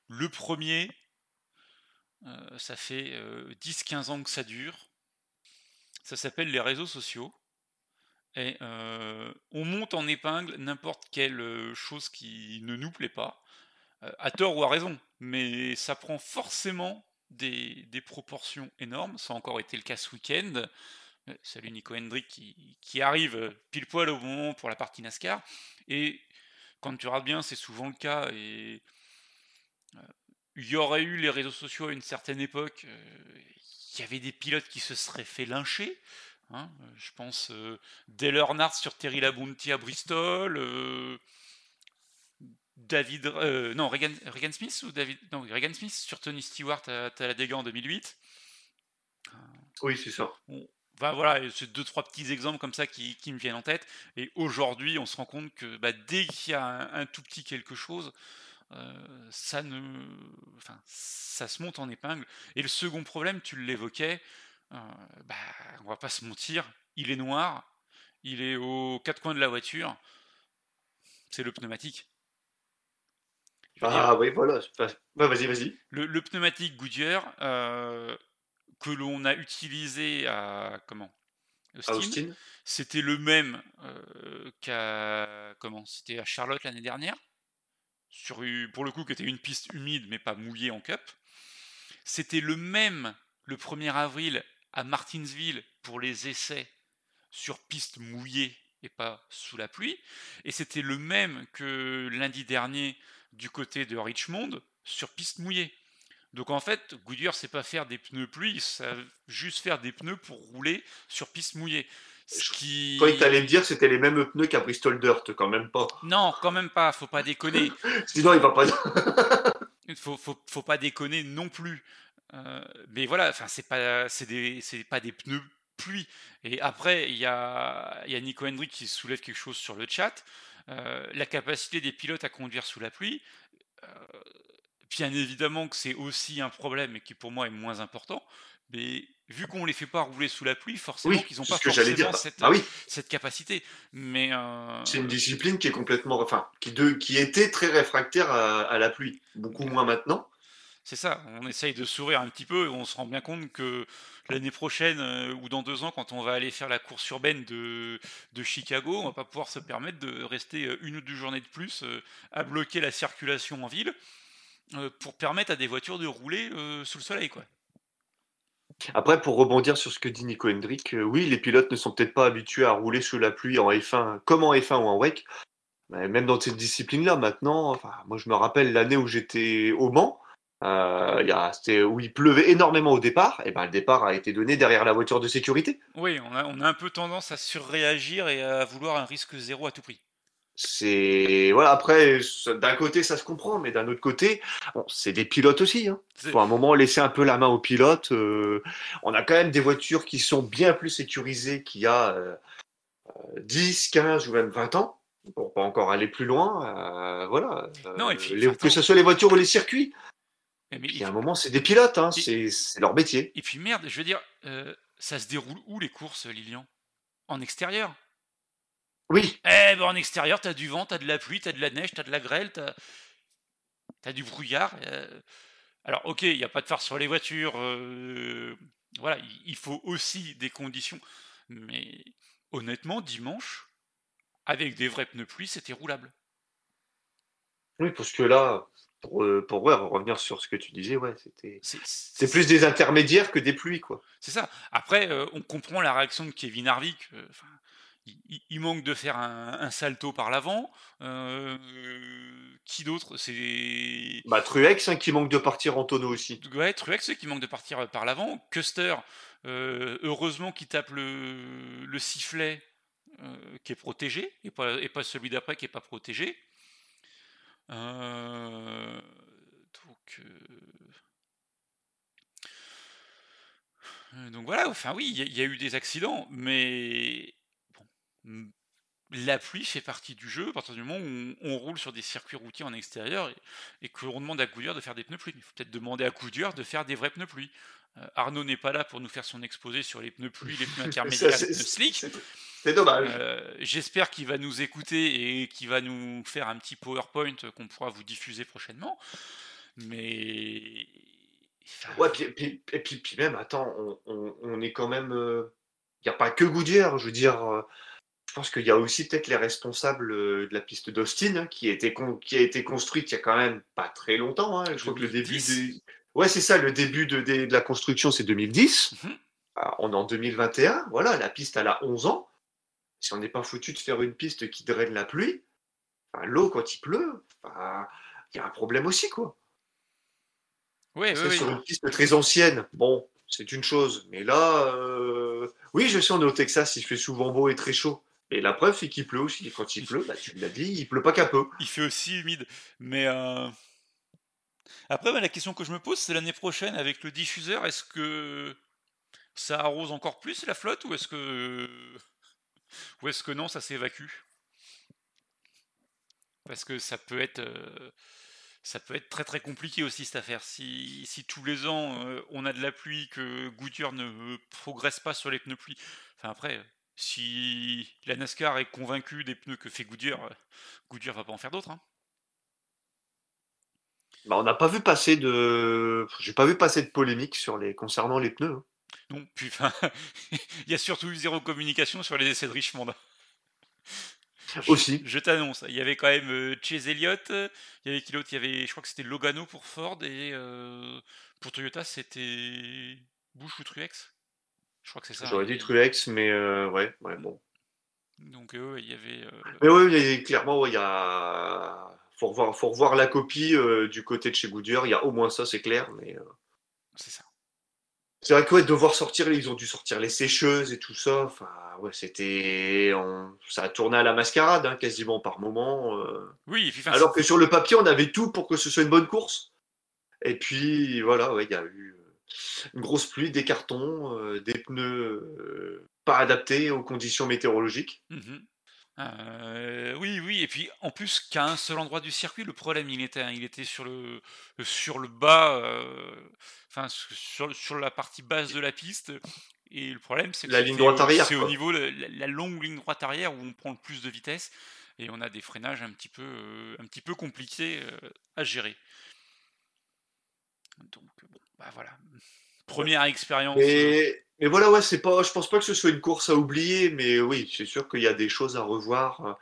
Le premier, ça fait euh, 10-15 ans que ça dure. Ça s'appelle les réseaux sociaux. Et euh, on monte en épingle n'importe quelle euh, chose qui ne nous plaît pas, euh, à tort ou à raison, mais ça prend forcément des, proportions énormes. Ça a encore été le cas ce week-end. Salut Nico Hendrick qui, arrive pile poil au moment pour la partie NASCAR. Et quand tu regardes bien, c'est souvent le cas. Et il y aurait eu les réseaux sociaux à une certaine époque. Il y avait des pilotes qui se seraient fait lyncher. Hein, je pense euh, Dale Earnhardt sur Terry Labonte à Bristol. euh, David, euh, non, Regan, Regan Smith ou David, non, Regan Smith sur Tony Stewart à Talladega en 2008. Oui, c'est ça. Bah voilà, c'est deux trois petits exemples comme ça qui, qui me viennent en tête. Et aujourd'hui, on se rend compte que bah, dès qu'il y a un, un tout petit quelque chose, euh, ça ne, enfin, ça se monte en épingle. Et le second problème, tu l'évoquais, euh, bah, on va pas se mentir, il est noir, il est aux quatre coins de la voiture, c'est le pneumatique. Dire, Ah oui, voilà. Ouais, vas-y, vas-y. le, le pneumatique Goodyear euh, que l'on a utilisé à comment? Austin, Austin. c'était le même euh, qu'à comment? C'était à Charlotte l'année dernière, sur pour le coup qui était une piste humide mais pas mouillée en cup. C'était le même le 1er avril à Martinsville pour les essais sur piste mouillée et pas sous la pluie. Et c'était le même que lundi dernier du côté de Richmond sur piste mouillée. Donc en fait, Goodyear sait pas faire des pneus pluie, ça juste faire des pneus pour rouler sur piste mouillée. Ce qui... Toi, tu allais me dire c'était les mêmes pneus qu'à Bristol Dirt, quand même pas. Non, quand même pas, faut pas déconner. [laughs] Sinon, il va pas. [laughs] faut, faut, faut pas déconner non plus. Euh, mais voilà, enfin c'est pas c'est des c'est pas des pneus pluie. Et après il y a il y a Nico Hendrick qui soulève quelque chose sur le chat. Euh, la capacité des pilotes à conduire sous la pluie. Euh, bien évidemment que c'est aussi un problème et qui pour moi est moins important. Mais vu qu'on les fait pas rouler sous la pluie, forcément Oui, qu'ils n'ont pas que forcément dire. cette, Ah oui, cette capacité. Mais euh, c'est une discipline qui est complètement. Enfin, qui, de... qui était très réfractaire à, à la pluie. Beaucoup moins maintenant. C'est ça, on essaye de sourire un petit peu et on se rend bien compte que l'année prochaine euh, ou dans deux ans, quand on va aller faire la course urbaine de, Chicago, on va pas pouvoir se permettre de rester euh, une ou deux journées de plus euh, à bloquer la circulation en ville pour permettre à des voitures de rouler sous le soleil. Après, pour rebondir sur ce que dit Nico Hendrick, oui, les pilotes ne sont peut-être pas habitués à rouler sous la pluie en F1, comme en F1 ou en WEC. Même dans cette discipline-là, maintenant, moi je me rappelle l'année où j'étais au Mans, il y a, où il pleuvait énormément au départ, et ben le départ a été donné derrière la voiture de sécurité. Oui, on a, on a un peu tendance à surréagir et à vouloir un risque zéro à tout prix. C'est voilà. Après, d'un côté, ça se comprend, mais d'un autre côté, bon, c'est des pilotes aussi. Hein. À un moment laisser un peu la main aux pilotes. euh, on a quand même des voitures qui sont bien plus sécurisées qu'il y a euh, euh, 10, 15 ou même 20 ans. Pour pas encore aller plus loin, euh, voilà. Euh, Non, et puis, les- enfin, que ce soit les voitures ou les circuits. Mais- mais- Puis à un moment, c'est des pilotes, hein, Et- c'est leur métier. Et puis merde, je veux dire, euh, ça se déroule où les courses, Lilian? En extérieur? Oui, Eh ben en extérieur, t'as du vent, t'as de la pluie, t'as de la neige, t'as de la grêle, t'as as du brouillard. euh. Alors ok, il n'y a pas de phare sur les voitures. euh, Voilà, il- il faut aussi des conditions. Mais honnêtement, dimanche, avec des vrais pneus pluie, c'était roulable. oui, parce que là, pour, euh, pour ouais, revenir sur ce que tu disais, ouais, c'était C'est plus des intermédiaires que des pluies, quoi. C'est ça. Après, euh, on comprend la réaction de Kevin Harvick. euh, il, manque de faire un, un salto par l'avant. Euh, qui d'autre? C'est Bah, Truex, hein, qui manque de partir en tonneau aussi. ouais, Truex qui manque de partir par l'avant. Custer, heureusement qu'il tape le, le sifflet qui est protégé et pas, et pas celui d'après qui est pas protégé. Euh, donc, euh, donc voilà, enfin oui, il y, a- eu des accidents, mais la pluie fait partie du jeu à partir du moment où on, roule sur des circuits routiers en extérieur et, l'on demande à Goodyear de faire des pneus pluie. Il faut peut-être demander à Goodyear de faire des vrais pneus pluie. Euh, Arnaud n'est pas là pour nous faire son exposé sur les pneus pluie, les pneus [laughs] intermédiaires, les pneus slick. c'est- dommage. Euh, J'espère qu'il va nous écouter et qu'il va nous faire un petit PowerPoint qu'on pourra vous diffuser prochainement. Mais. enfin, Ouais, puis, puis- et puis, puis même, attends, on, on- on est quand même. Il n'y a pas que Goodyear, je veux dire. euh, je pense qu'il y a aussi peut-être les responsables euh, de la piste d'Austin, hein, qui, a été con- qui a été construite il y a quand même pas très longtemps. hein. Je crois que le début 2010. des. Ouais, c'est ça, le début de, la construction, c'est 2010. Mhm. Alors, on est en 2021, voilà, la piste, elle a 11 ans. Si on n'est pas foutu de faire une piste qui draine la pluie, l'eau quand il pleut, il y a un problème aussi, quoi. ouais, que sur une piste très ancienne, bon, c'est une chose. Mais là, euh, oui, je sais, on est au Texas, il fait souvent beau et très chaud. Et la preuve, c'est qu'il pleut aussi. Quand il pleut, bah, tu l'as dit, il pleut pas qu'un peu. Il fait aussi humide. Mais. euh, Après, bah, la question que je me pose, c'est l'année prochaine, avec le diffuseur, est-ce que ça arrose encore plus la flotte ou est-ce que. Ou est-ce que non, ça s'évacue? Parce que ça peut être. euh, Ça peut être très très compliqué aussi cette affaire. Si, si tous les ans euh, on a de la pluie, que Goodyear ne progresse pas sur les pneus pluie. Enfin après, euh, si la NASCAR est convaincue des pneus que fait Goodyear, euh, Goodyear va pas en faire d'autres. hein. Bah, on n'a pas vu passer de, j'ai pas vu passer de polémique sur les concernant les pneus. hein. Non, puis enfin, [laughs] il y a surtout eu zéro communication sur les essais de Richmond. Je- Aussi. Je t'annonce, il y avait quand même euh, Chase Elliott, euh, il y avait qui d'autre? Il y avait, je crois que c'était Logano pour Ford et euh, pour Toyota c'était Bush ou Truex? Je crois que c'est ça. J'aurais hein. dit Truex, mais euh, ouais, ouais, bon. Donc euh, il y avait. euh, Mais oui, clairement, ouais, il y a, faut revoir, faut revoir la copie euh, du côté de chez Goodyear. Il y a au moins ça, c'est clair. Mais euh, c'est ça. c'est vrai que ouais, devoir sortir, ils ont dû sortir les sécheuses et tout ça. Enfin, ouais, c'était, on- ça a tourné à la mascarade hein, quasiment par moment. euh. Oui, puis Alors que sur le papier, on avait tout pour que ce soit une bonne course. Et puis voilà, ouais, il y a eu une grosse pluie, des cartons, des pneus pas adaptés aux conditions météorologiques. Mhm. Euh, oui, oui, et puis en plus qu'à un seul endroit du circuit, le problème il était, il était sur le sur le bas, euh, enfin sur, sur la partie basse de la piste. Et le problème c'est que La ligne droite arrière, c'est au niveau la, la- longue ligne droite arrière où on prend le plus de vitesse et on a des freinages un petit peu euh, un petit peu compliqués à gérer. Donc bon, bah voilà, première expérience. Mais, voilà, ouais, c'est pas, je pense pas que ce soit une course à oublier, mais oui, c'est sûr qu'il y a des choses à revoir. euh,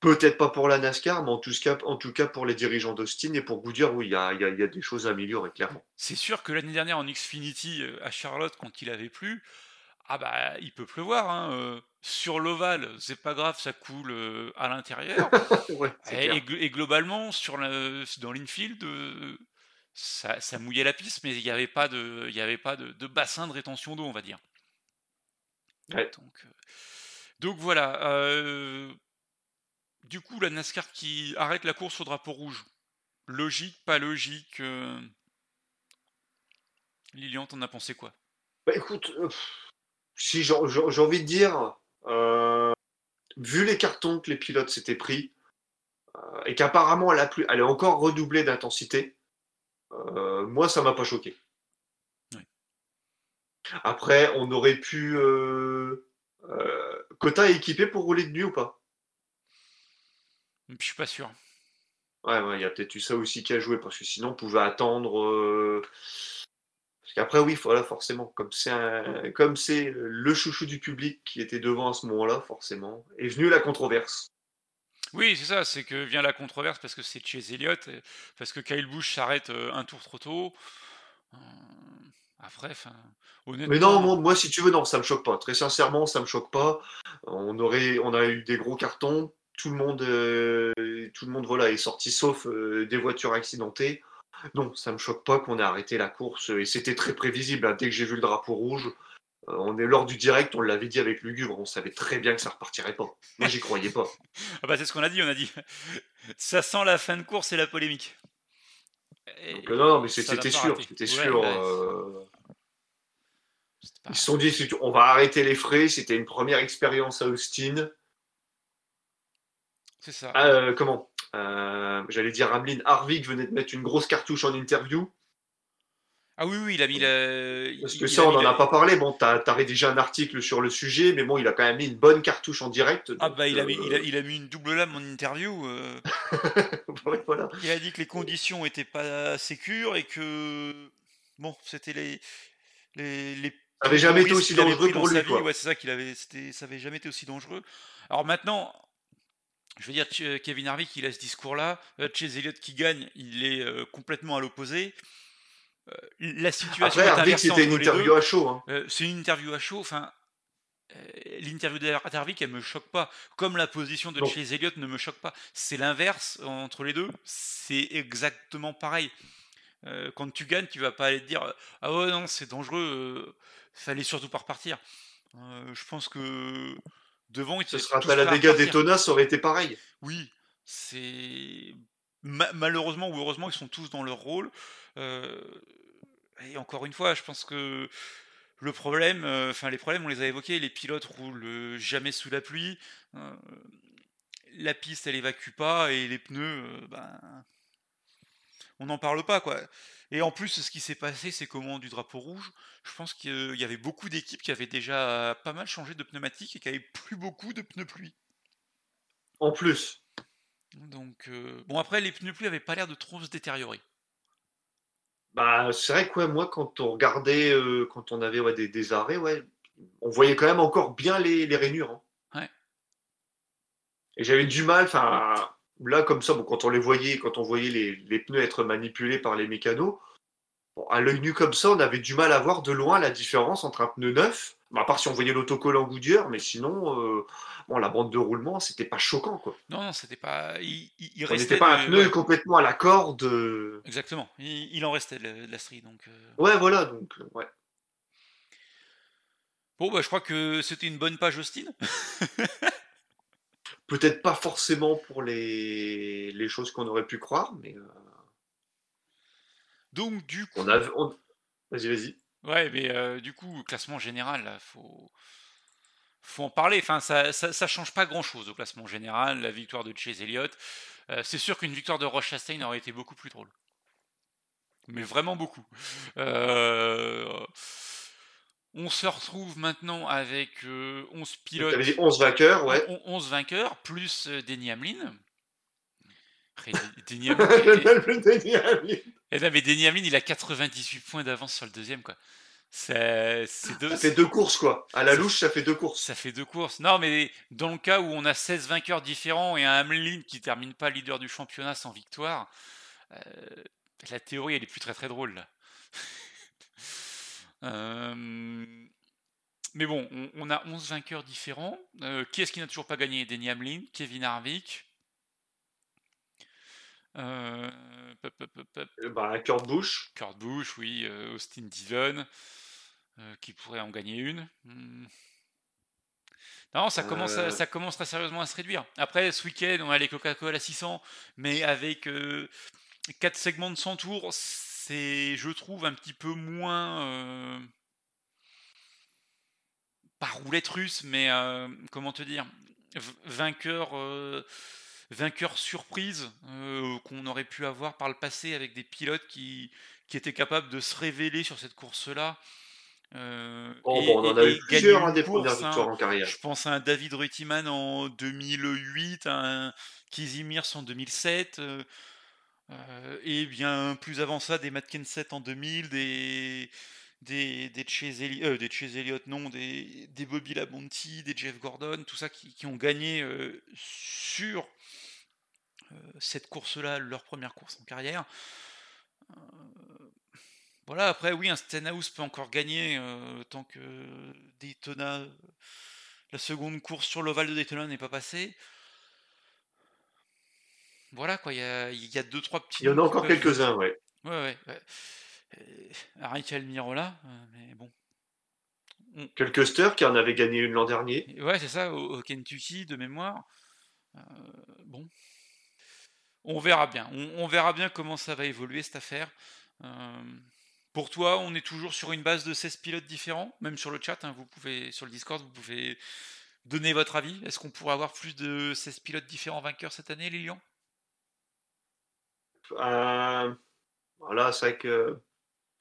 Peut-être pas pour la NASCAR, mais en tout cas, en tout cas pour les dirigeants d'Austin et pour Goodyear, oui, il y a, il y a- il y a des choses à améliorer, clairement. C'est sûr que l'année dernière en Xfinity euh, à Charlotte, quand il avait plu, Ah bah, il peut pleuvoir, hein, euh, sur l'ovale, c'est pas grave, ça coule euh, à l'intérieur. [laughs] ouais, Et, globalement, sur la, dans l'infield, euh, ça, ça mouillait la piste, mais il n'y avait pas de, il y avait pas de, de bassin de rétention d'eau, on va dire. Ouais. Donc, euh, donc voilà. euh, du coup, la NASCAR qui arrête la course au drapeau rouge. Logique, pas logique. euh, Lilian, t'en as pensé quoi? Bah, écoute, euh, si j'ai envie de dire, vu les cartons que les pilotes s'étaient pris, et qu'apparemment elle, a plus- elle est encore redoublée d'intensité, euh, moi ça m'a pas choqué. Après, on aurait pu. Euh, euh, Kota est équipé pour rouler de nuit ou pas? Je suis pas sûr. Ouais, ouais, il y a peut-être eu ça aussi qui a joué, parce que sinon on pouvait attendre. euh, Parce qu'après, oui, voilà, forcément, comme c'est un- comme c'est le chouchou du public qui était devant à ce moment-là, forcément, est venue la controverse. Oui, c'est ça, c'est que vient la controverse parce que c'est Chase Elliott, et parce que Kyle Busch s'arrête euh, un tour trop tôt. Euh, Après, enfin, honnêtement. Mais non, moi, moi, si tu veux, non, ça me choque pas. Très sincèrement, ça me choque pas. On aurait, on a eu des gros cartons. Tout le monde, euh, tout le monde, voilà, est sorti sauf euh, des voitures accidentées. Non, ça me choque pas qu'on ait arrêté la course. Et c'était très prévisible. hein. Dès que j'ai vu le drapeau rouge, on est lors du direct, on l'avait dit avec Lugubre. On savait très bien que ça repartirait pas. Moi, j'y croyais pas. [laughs] Ah bah c'est ce qu'on a dit, on a dit. [laughs] Ça sent la fin de course et la polémique. Et Donc, euh, non, non, mais c'était sûr. C'était sûr. ouais, euh, pas- Ils se sont dit, on va arrêter les frais. C'était une première expérience à Austin. C'est ça. Ah, euh, comment? Euh, J'allais dire Rameline Harvick venait de mettre une grosse cartouche en interview. Ah oui, oui, il a mis la. Parce que il ça, on n'en a pas parlé. Bon, t'as as rédigé un article sur le sujet, mais bon, il a quand même mis une bonne cartouche en direct. Ah bah il a, euh, mis, il, a, il a mis une double lame en interview. euh, [laughs] ouais, voilà. il a dit que les conditions étaient pas sécures et que bon, c'était les les, les Ça avait plus jamais été aussi dangereux pour lui, quoi. Ouais, c'est ça qu'il avait, c'était, ça avait jamais été aussi dangereux. Alors maintenant, je veux dire, Kevin Harvick, il a ce discours-là. Euh, Chase Elliott qui gagne, il est euh, complètement à l'opposé. Euh, la situation Après, est c'était une interview à chaud. hein. Euh, c'est une interview à chaud. Enfin, euh, l'interview d'Harvick, elle me choque pas. Comme la position de Non. Chase Elliott ne me choque pas. C'est l'inverse entre les deux. C'est exactement pareil. Euh, quand tu gagnes, tu vas pas aller te dire ah ouais non c'est dangereux. fallait surtout pas repartir. Je pense que devant ils Ce sera à la dégâts d'Etona, ça aurait été pareil. Oui, c'est Ma- malheureusement ou heureusement ils sont tous dans leur rôle. Et encore une fois, je pense que le problème, enfin les problèmes, on les a évoqués. Les pilotes roulent jamais sous la pluie. euh, la piste, elle évacue pas et les pneus, ben, on n'en parle pas quoi. Et en plus, ce qui s'est passé, c'est qu'au moment du drapeau rouge, je pense qu'il y avait beaucoup d'équipes qui avaient déjà pas mal changé de pneumatiques et qui avaient plus beaucoup de pneus pluie. En plus, Donc euh, bon après, les pneus pluie avaient pas l'air de trop se détériorer. Bah, c'est vrai que ouais, moi, quand on regardait, euh, quand on avait ouais, des, des arrêts, ouais, on voyait quand même encore bien les, les rainures. hein. Ouais. Et j'avais du mal, enfin, là, comme ça, bon, quand on les voyait, quand on voyait les, les pneus être manipulés par les mécanos, bon, à l'œil nu comme ça, on avait du mal à voir de loin la différence entre un pneu neuf, à part si on voyait l'autocollant Goodyear, mais sinon, euh, bon, la bande de roulement, c'était pas choquant, quoi. Non, non, c'était pas. Il, restait. n'était pas un pneu ouais, complètement à la corde. euh. Exactement. Il, il en restait de, la strie. Donc, euh. Ouais, voilà, donc, ouais. Bon, bah, je crois que c'était une bonne page Austin. [laughs] Peut-être pas forcément pour les, les choses qu'on aurait pu croire, mais euh, Donc, du coup. on a. on- Vas-y, vas-y. Ouais, mais euh, du coup, classement général, là, faut. Faut en parler. Enfin, ça, ça, ça change pas grand-chose au classement général. La victoire de Chase Elliott. Euh, c'est sûr qu'une victoire de Roche Chastain aurait été beaucoup plus drôle. Mais vraiment beaucoup. Euh, On se retrouve maintenant avec euh, 11 Tu pilotes. avais dit 11 vainqueurs, ouais. On- 11 vainqueurs, plus Denny Hamlin. Après, Hamlin. [laughs] eh non, mais Denny Hamlin, il a 98 points d'avance sur le deuxième, quoi. C'est deux, Ça fait deux courses, quoi. À la louche, ça fait deux courses. ça fait deux courses. Non, mais dans le cas où on a 16 vainqueurs différents et un Hamlin qui termine pas leader du championnat sans victoire, euh, la théorie, elle est plus très très drôle, là. [laughs] Euh, Mais bon, on, on a 11 vainqueurs différents. Euh, qui est-ce qui n'a toujours pas gagné? Denny Hamlin, Kevin Harvick. Euh, pop, pop, pop, Bah, Kurt Busch. Kurt Busch, oui, euh, Austin Dillon, euh, qui pourrait en gagner une. Hmm. Non, ça commence, à- Euh. ça commence très sérieusement à se réduire. Après, ce week-end, on a les Coca-Cola 600, mais avec 4 segments de 100 tours, c'est, je trouve, un petit peu moins. pas roulette russe, mais euh, comment te dire Vainqueur. euh, vainqueur surprise euh, qu'on aurait pu avoir par le passé avec des pilotes qui, qui étaient capables de se révéler sur cette course-là. euh, Oh, et- bon, on en a eu plusieurs hein, des premières hein. victoires en carrière. Je pense à un David Reutemann en 2008, à un Kizzy Mears en 2007, euh, et bien plus avant ça, des Matt Kenseth en 2000, des des, des Chase Elliott, euh, des Chase Elliott, non, des, des Bobby Labonte, des Jeff Gordon, tout ça qui, qui ont gagné euh, sur cette course-là, leur première course en carrière. Euh, voilà, après, oui, un Stenhouse peut encore gagner euh, tant que Daytona, euh, la seconde course sur l'ovale de Daytona n'est pas passée. Voilà, quoi, il y a, y a deux, trois petits. Il y en a encore quelques-uns, ouais. Ouais, ouais. ouais. Euh, euh, mais bon. Quelques qui en avait gagné une l'an dernier. Ouais, c'est ça, au, au Kentucky, de mémoire. Euh, bon. On verra bien. On, on verra bien comment ça va évoluer cette affaire. Euh, pour toi, on est toujours sur une base de 16 pilotes différents, même sur le chat, hein, vous pouvez, sur le Discord, vous pouvez donner votre avis. Est-ce qu'on pourrait avoir plus de 16 pilotes différents vainqueurs cette année, Lilian? Euh, voilà, c'est vrai que.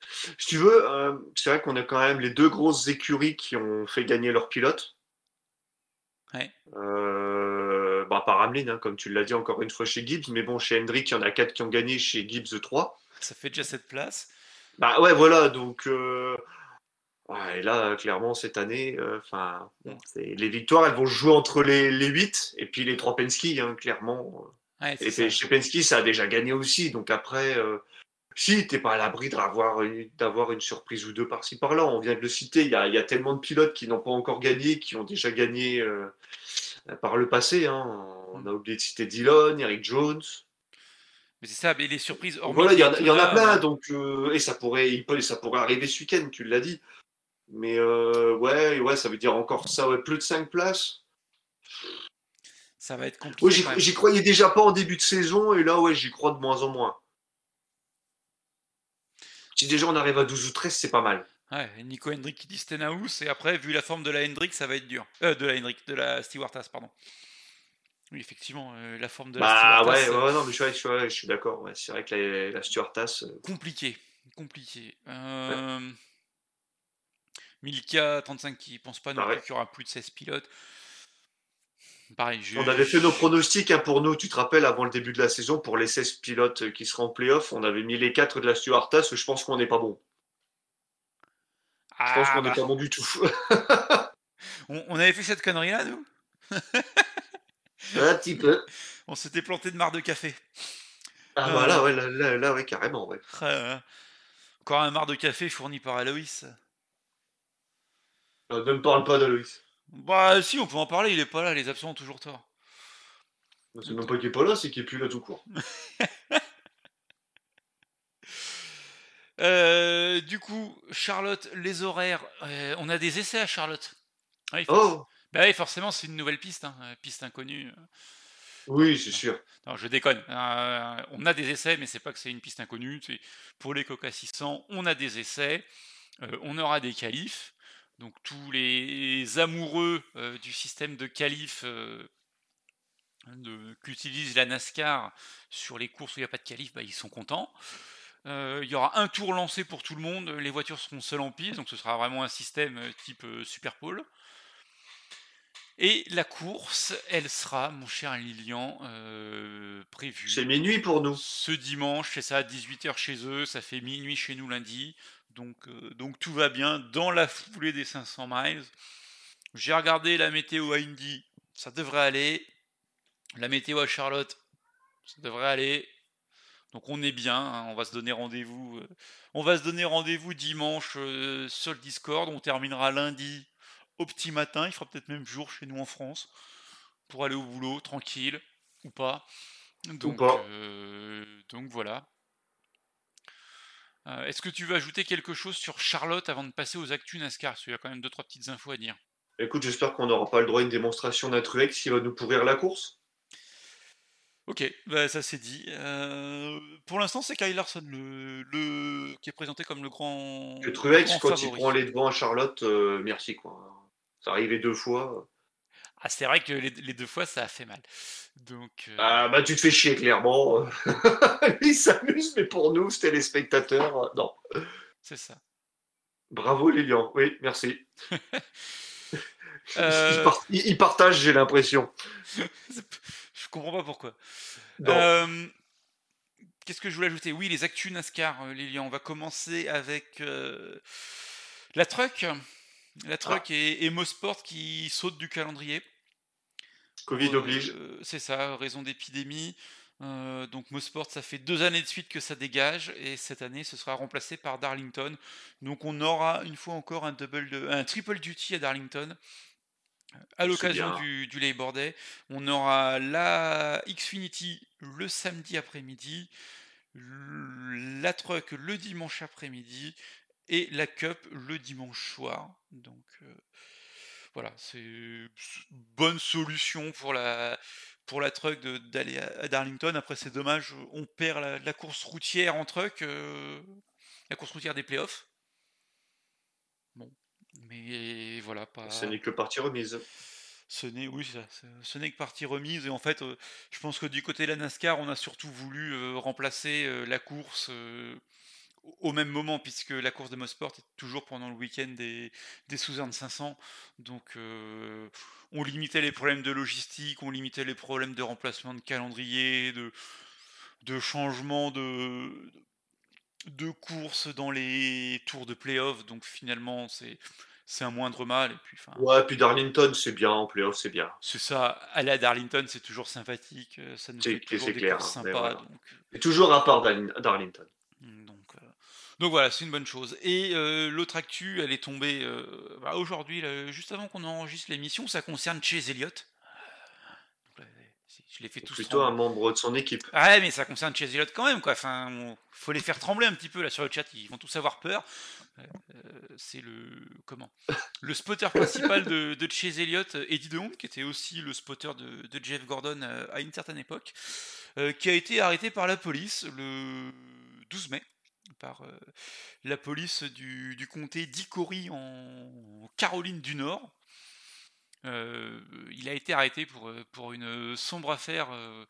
Si tu veux, euh, c'est vrai qu'on a quand même les deux grosses écuries qui ont fait gagner leurs pilotes. Ouais. Euh, par Hamlin, hein, comme tu l'as dit encore une fois chez Gibbs, mais bon, chez Hendrick, il y en a quatre qui ont gagné, chez Gibbs 3. Ça fait déjà cette place. Bah ouais, voilà, donc. euh, ouais, et là, clairement, cette année, euh, enfin, les victoires, elles vont jouer entre les, les 8 et puis les 3 Penske, hein, clairement. Ouais, Et ça. chez Penske, ça a déjà gagné aussi. Donc après, euh, si, t'es pas à l'abri d'avoir une, surprise ou deux par-ci par-là. On vient de le citer, il y a, il y a tellement de pilotes qui n'ont pas encore gagné, qui ont déjà gagné euh, par le passé. hein. On a oublié de citer Dillon, Eric Jones. Mais c'est ça, mais les surprises. Voilà, il y, en a- il y en a Daytona, plein. euh, Donc, euh, et ça pourrait, il peut, ça pourrait arriver ce week-end, tu l'as dit. Mais euh, ouais, ouais, ça veut dire encore ça, ouais, plus de 5 places. Ça va être compliqué. Ouais, j'y croyais déjà pas en début de saison, et là, ouais, j'y crois de moins en moins. Si déjà on arrive à 12 ou 13, c'est pas mal. Ouais, Nico Hendrick qui dit Stenhouse, et après, vu la forme de la Hendrick, ça va être dur. Euh, de la Hendrick, de la Stewart Haas, pardon. Oui, effectivement, euh, la forme de la Bah ouais, Haas, ouais, euh, ouais, non, mais je, suis- je, suis- ouais, je suis d'accord. C'est vrai que la, euh, compliqué. Compliqué. Euh, Milka 35 qui pense pas non plus qu'il y aura plus de 16 pilotes. Pareil, je- on avait fait nos pronostics hein, pour nous, tu te rappelles, avant le début de la saison, pour les 16 pilotes qui seront en playoff, on avait mis les 4 de la Stuart Haas, je pense qu'on n'est pas bon. Je pense Ah, qu'on n'est bah, pas bon du tout. [laughs] on, on avait fait cette connerie-là, nous? Un petit peu. [laughs] On s'était planté de marre de café. Ah Euh. voilà, ouais, là, là, là, ouais, carrément, ouais. Euh, Encore un marre de café fourni par Aloïs. Euh, Ne me parle pas d'Aloïs. Bah si, on peut en parler, il est pas là, les absents ont toujours tort. C'est même pas qu'il est pas là, c'est qu'il est plus là tout court. [laughs] Euh, du coup, Charlotte, les horaires, euh, on a des essais à Charlotte. Ouais, forc- Oh Bah oui, forcément, c'est une nouvelle piste, hein, euh, piste inconnue. Oui, c'est sûr. Non, je déconne. Euh, on a des essais, mais c'est pas que c'est une piste inconnue. Pour les Coca 600, on a des essais. On aura des qualifs. Donc tous les amoureux du système de qualif qu'utilise la NASCAR sur les courses où il n'y a pas de qualif, bah, ils sont contents. Euh, il y aura un tour lancé pour tout le monde. Les voitures seront seules en piste, donc ce sera vraiment un système euh, type euh, Super Pole. Et la course, elle sera, mon cher Lilian, euh, prévue C'est minuit pour nous. ce dimanche, c'est ça, à 18h chez eux, ça fait minuit chez nous lundi. Donc, euh, donc tout va bien dans la foulée des 500 miles. J'ai regardé la météo à Indy, ça devrait aller. La météo à Charlotte, ça devrait aller. Donc on est bien, hein, on va se donner rendez-vous. euh, on va se donner rendez-vous dimanche euh, sur le Discord. On terminera lundi au petit matin, il fera peut-être même jour chez nous en France, pour aller au boulot, tranquille, ou pas. Donc, pas. euh, donc voilà. Est-ce que tu veux ajouter quelque chose sur Charlotte avant de passer aux actus NASCAR? Parce qu'il y a quand même deux, trois petites infos à dire. Écoute, j'espère qu'on n'aura pas le droit à une démonstration d'un Truex qui va nous pourrir la course. Ok, bah ça c'est dit. Euh, pour l'instant, c'est Kyle Larson le, le- qui est présenté comme le grand. Le Truex, grand quand il favori. prend les devants à Charlotte, euh, merci quoi. Ça arrivait deux fois. Ah, c'est vrai que les, les deux fois, ça a fait mal. Donc, euh, Ah bah tu te fais chier clairement. [laughs] il s'amuse, mais pour nous, c'était les spectateurs. euh, Non. c'est ça. Bravo Lilian, oui, merci. [laughs] Euh, Il, par- il- il partage, j'ai l'impression. [laughs] Je comprends pas pourquoi. Euh, Qu'est-ce que je voulais ajouter? Oui, les actus NASCAR, euh, Lilian. On va commencer avec euh, la truck. La truck Ah. et, et Mosport qui saute du calendrier. Covid oblige. c'est ça, raison d'épidémie. Euh, donc Mosport, ça fait deux années de suite que ça dégage et cette année, ce sera remplacé par Darlington. Donc on aura une fois encore un double, de- un triple duty à Darlington. À l'occasion du, du Labor Day, on aura la Xfinity le samedi après-midi, la Truck le dimanche après-midi et la Cup le dimanche soir. Donc euh, voilà, c'est une bonne solution pour la, pour la truck de- d'aller à, à Darlington. Après, c'est dommage, on perd la, la course routière en truck, euh, la course routière des playoffs. Mais voilà, pas. Ce n'est que partie remise. Ce n'est oui, ça, ce- n'est que partie remise et en fait, euh, je pense que du côté de la NASCAR, on a surtout voulu euh, remplacer euh, la course au- même moment puisque la course de Mosport est toujours pendant le week-end des, des Southern 500, donc on limitait les problèmes de logistique, on limitait les problèmes de remplacement de calendrier, de, de changement de de courses dans les tours de playoff, donc finalement c'est c'est un moindre mal et puis enfin Ouais, puis Darlington, c'est bien, en playoff, c'est bien. c'est ça, aller à Darlington, c'est toujours sympathique, euh, ça nous fait toujours c'est des clair, sympas. voilà. Donc, Et toujours à part Darling- Darlington. euh, donc, euh, donc voilà, c'est une bonne chose. Et euh, l'autre actu, elle est tombée euh, bah, aujourd'hui, juste avant qu'on enregistre l'émission, ça concerne Chase Elliott. Les fais tous Plutôt un membre de son équipe. Ah ouais, mais ça concerne Chase Elliott quand même, quoi. Enfin, on- faut les faire trembler un petit peu là sur le chat, ils vont tous avoir peur. Euh, euh, c'est le comment? Le spotter principal de, de Chase Elliott, euh, Eddie DeHond, qui était aussi le spotter de, de Jeff Gordon à une certaine époque, euh, qui a été arrêté par la police le 12 mai par euh, la police du, du comté d'Hickory en Caroline du Nord. Euh, il a été arrêté pour, euh, pour une sombre affaire euh,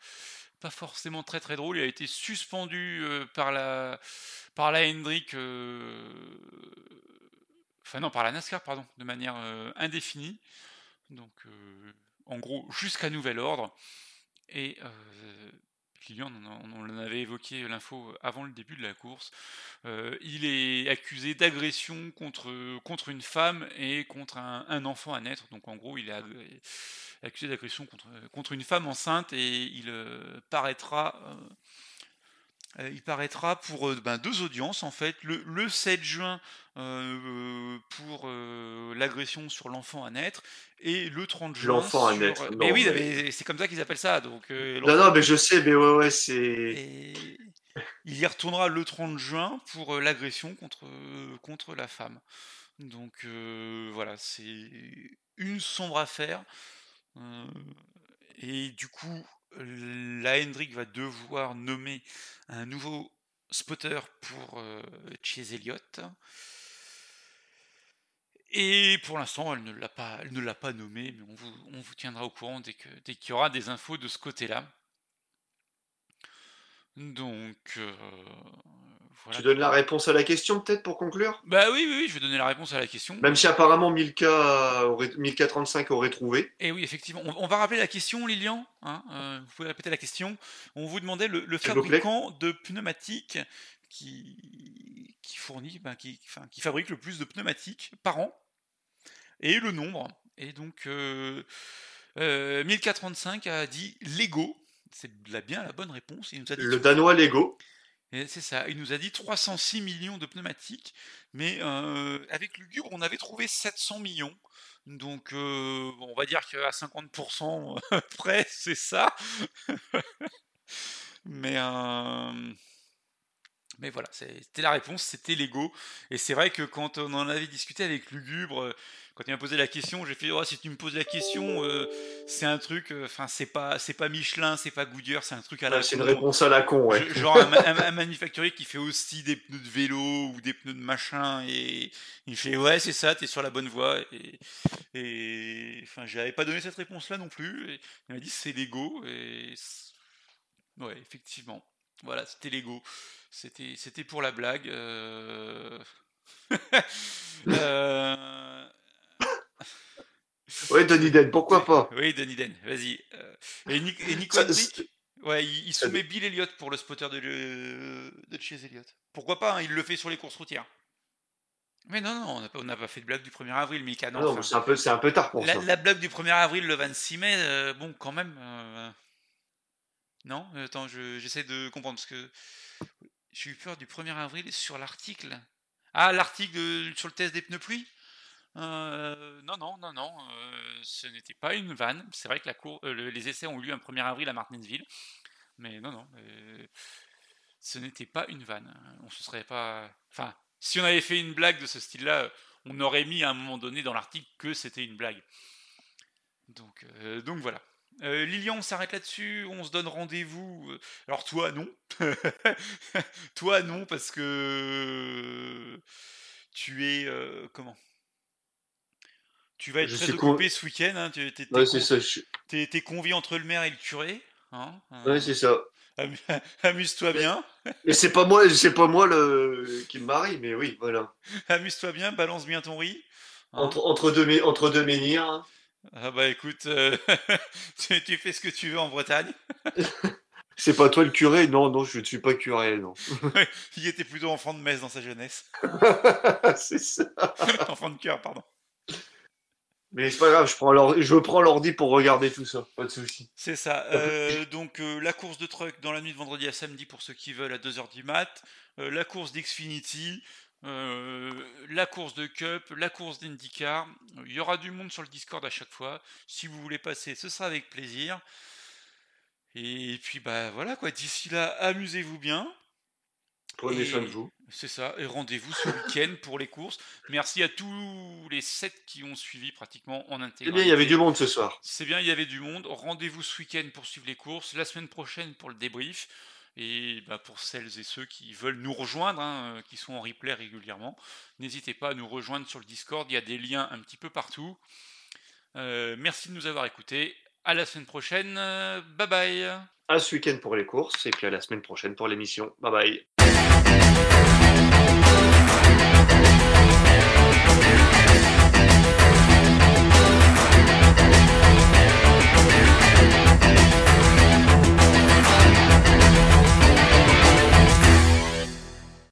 pas forcément très très drôle. Il a été suspendu euh, par la par la Hendrick, euh, enfin non par la NASCAR pardon, de manière euh, indéfinie. Donc euh, en gros jusqu'à nouvel ordre. Et euh, on, avait évoqué l'info avant le début de la course. Euh, il est accusé d'agression contre, une femme et contre un, enfant à naître. Donc en gros, il est accusé d'agression contre, une femme enceinte et il euh, paraîtra. Euh, euh, il paraîtra pour euh, ben, deux audiences en fait, le, le 7 juin euh, pour euh, l'agression sur l'enfant à naître et le 30 juin. L'enfant à sur- naître, Mais non, oui, mais- mais c'est comme ça qu'ils appellent ça. Donc, euh, Non, non, mais je sais, mais ouais, ouais, c'est. et il y retournera le 30 juin pour euh, l'agression contre, contre la femme. Donc euh, voilà, c'est une sombre affaire. Euh, et du coup, la Hendrick va devoir nommer un nouveau spotter pour euh, Chase Elliott. Et pour l'instant, elle ne l'a pas, nommé, mais on vous, tiendra au courant dès qu'il y aura des infos de ce côté-là. Donc euh, voilà. Tu donnes la réponse à la question, peut-être, pour conclure? Bah oui, oui, oui, je vais donner la réponse à la question. Même si apparemment Milka, aurait... Milka 35 aurait trouvé. Et oui, effectivement. On, on va rappeler la question, Lilian. hein, euh, vous pouvez répéter la question. On vous demandait le, fabricant de pneumatiques qui, qui fournit, ben, qui, enfin, qui fabrique le plus de pneumatiques par an et le nombre. Et donc, euh, euh, 1035 a dit Lego. C'est la- bien la bonne réponse. Il nous a dit Le Danois Lego. C'est ça, il nous a dit 306 millions de pneumatiques, mais euh, avec Lugubre, on avait trouvé 700 millions. Donc, euh, on va dire qu'à 50% [laughs] près, c'est ça. mais, euh, voilà, c'était la réponse, c'était Lego. Et c'est vrai que quand on en avait discuté avec Lugubre, quand il m'a posé la question, j'ai fait oh, si tu me poses la question, euh, c'est un truc, euh, enfin, c'est pas, c'est pas Michelin, c'est pas Goodyear, c'est un truc à la Ouais, c'est une réponse à la con, ouais. Je- genre un, ma- un- un manufacturier qui fait aussi des pneus de vélo ou des pneus de machin et il fait ouais c'est ça t'es sur la bonne voie. Et, enfin j'avais pas donné cette réponse là non plus. Et il m'a dit c'est Lego et ouais effectivement. Voilà c'était Lego. C'était c'était pour la blague euh... [laughs] Euh, Ouais, Donny Den, pourquoi pas? Oui Danny Den vas-y Euh, et, Nick, et Hendrick, Ouais, il, il soumet Bill Elliott pour le spotter de, chez Elliott. Pourquoi pas, hein, il le fait sur les courses routières. Mais non, non, on n'a pas, fait de blague du 1er avril, Mika. Ah Non, Non, enfin, mais c'est un, peu- un peu tard pour la, ça. la blague du 1er avril le 26 mai, euh, bon, quand même. euh, Non, attends, je- j'essaie de comprendre parce que j'ai eu peur du 1er avril sur l'article. Ah, l'article sur le test des pneus pluie? Euh, non, non, non, non, euh, ce n'était pas une vanne. C'est vrai que euh, le- les essais ont eu lieu un 1er avril à Martinsville, mais non, non, ce n'était pas une vanne. On se serait pas. Enfin, si on avait fait une blague de ce style-là, on aurait mis à un moment donné dans l'article que c'était une blague. Donc, donc voilà. Lilian, on s'arrête là-dessus, on se donne rendez-vous. Alors toi, non. [laughs] toi, non, parce que tu es comment? Tu vas être Je très con- occupé ce week-end. Hein, tu Ouais, je- t'es convié entre le maire et le curé. Hein, Ouais, euh, c'est ça. amu- [laughs] Amuse-toi bien. Mais c'est pas moi, c'est pas moi le qui me marie, mais oui, voilà. [laughs] Amuse-toi bien, balance bien ton riz. hein. Entre, entre deux, entre deux menhirs. hein. Ah bah écoute, euh, [laughs] tu, tu fais ce que tu veux en Bretagne. C'est pas toi le curé Non, non, je ne suis pas curé, non. Il était plutôt enfant de messe dans sa jeunesse. c'est ça. enfant de cœur, pardon. Mais c'est pas grave, je prends l'ordi, je prends l'ordi pour regarder tout ça, pas de souci. C'est ça. Euh, donc euh, la course de truck dans la nuit de vendredi à samedi pour ceux qui veulent à 2h du mat. Euh, la course d'Xfinity. la course de Cup, la course d'IndyCar. Il y aura du monde sur le Discord à chaque fois. Si vous voulez passer, ce sera avec plaisir. Et puis bah voilà quoi. D'ici là, amusez-vous bien. Prenez soin de vous. C'est ça, et rendez-vous ce week-end pour les courses. Merci à tous les 7 qui ont suivi pratiquement en Eh intégralité. bien, il y avait du monde ce soir. C'est bien, il y avait du monde. Rendez-vous ce week-end pour suivre les courses, la semaine prochaine pour le débrief. Et bah, pour celles et ceux qui veulent nous rejoindre, hein, euh, qui sont en replay régulièrement, n'hésitez pas à nous rejoindre sur le Discord. Il y a des liens un petit peu partout. Euh, merci de nous avoir écoutés. À la semaine prochaine. Bye bye. À ce week-end pour les courses, et puis à la semaine prochaine pour l'émission. Bye bye.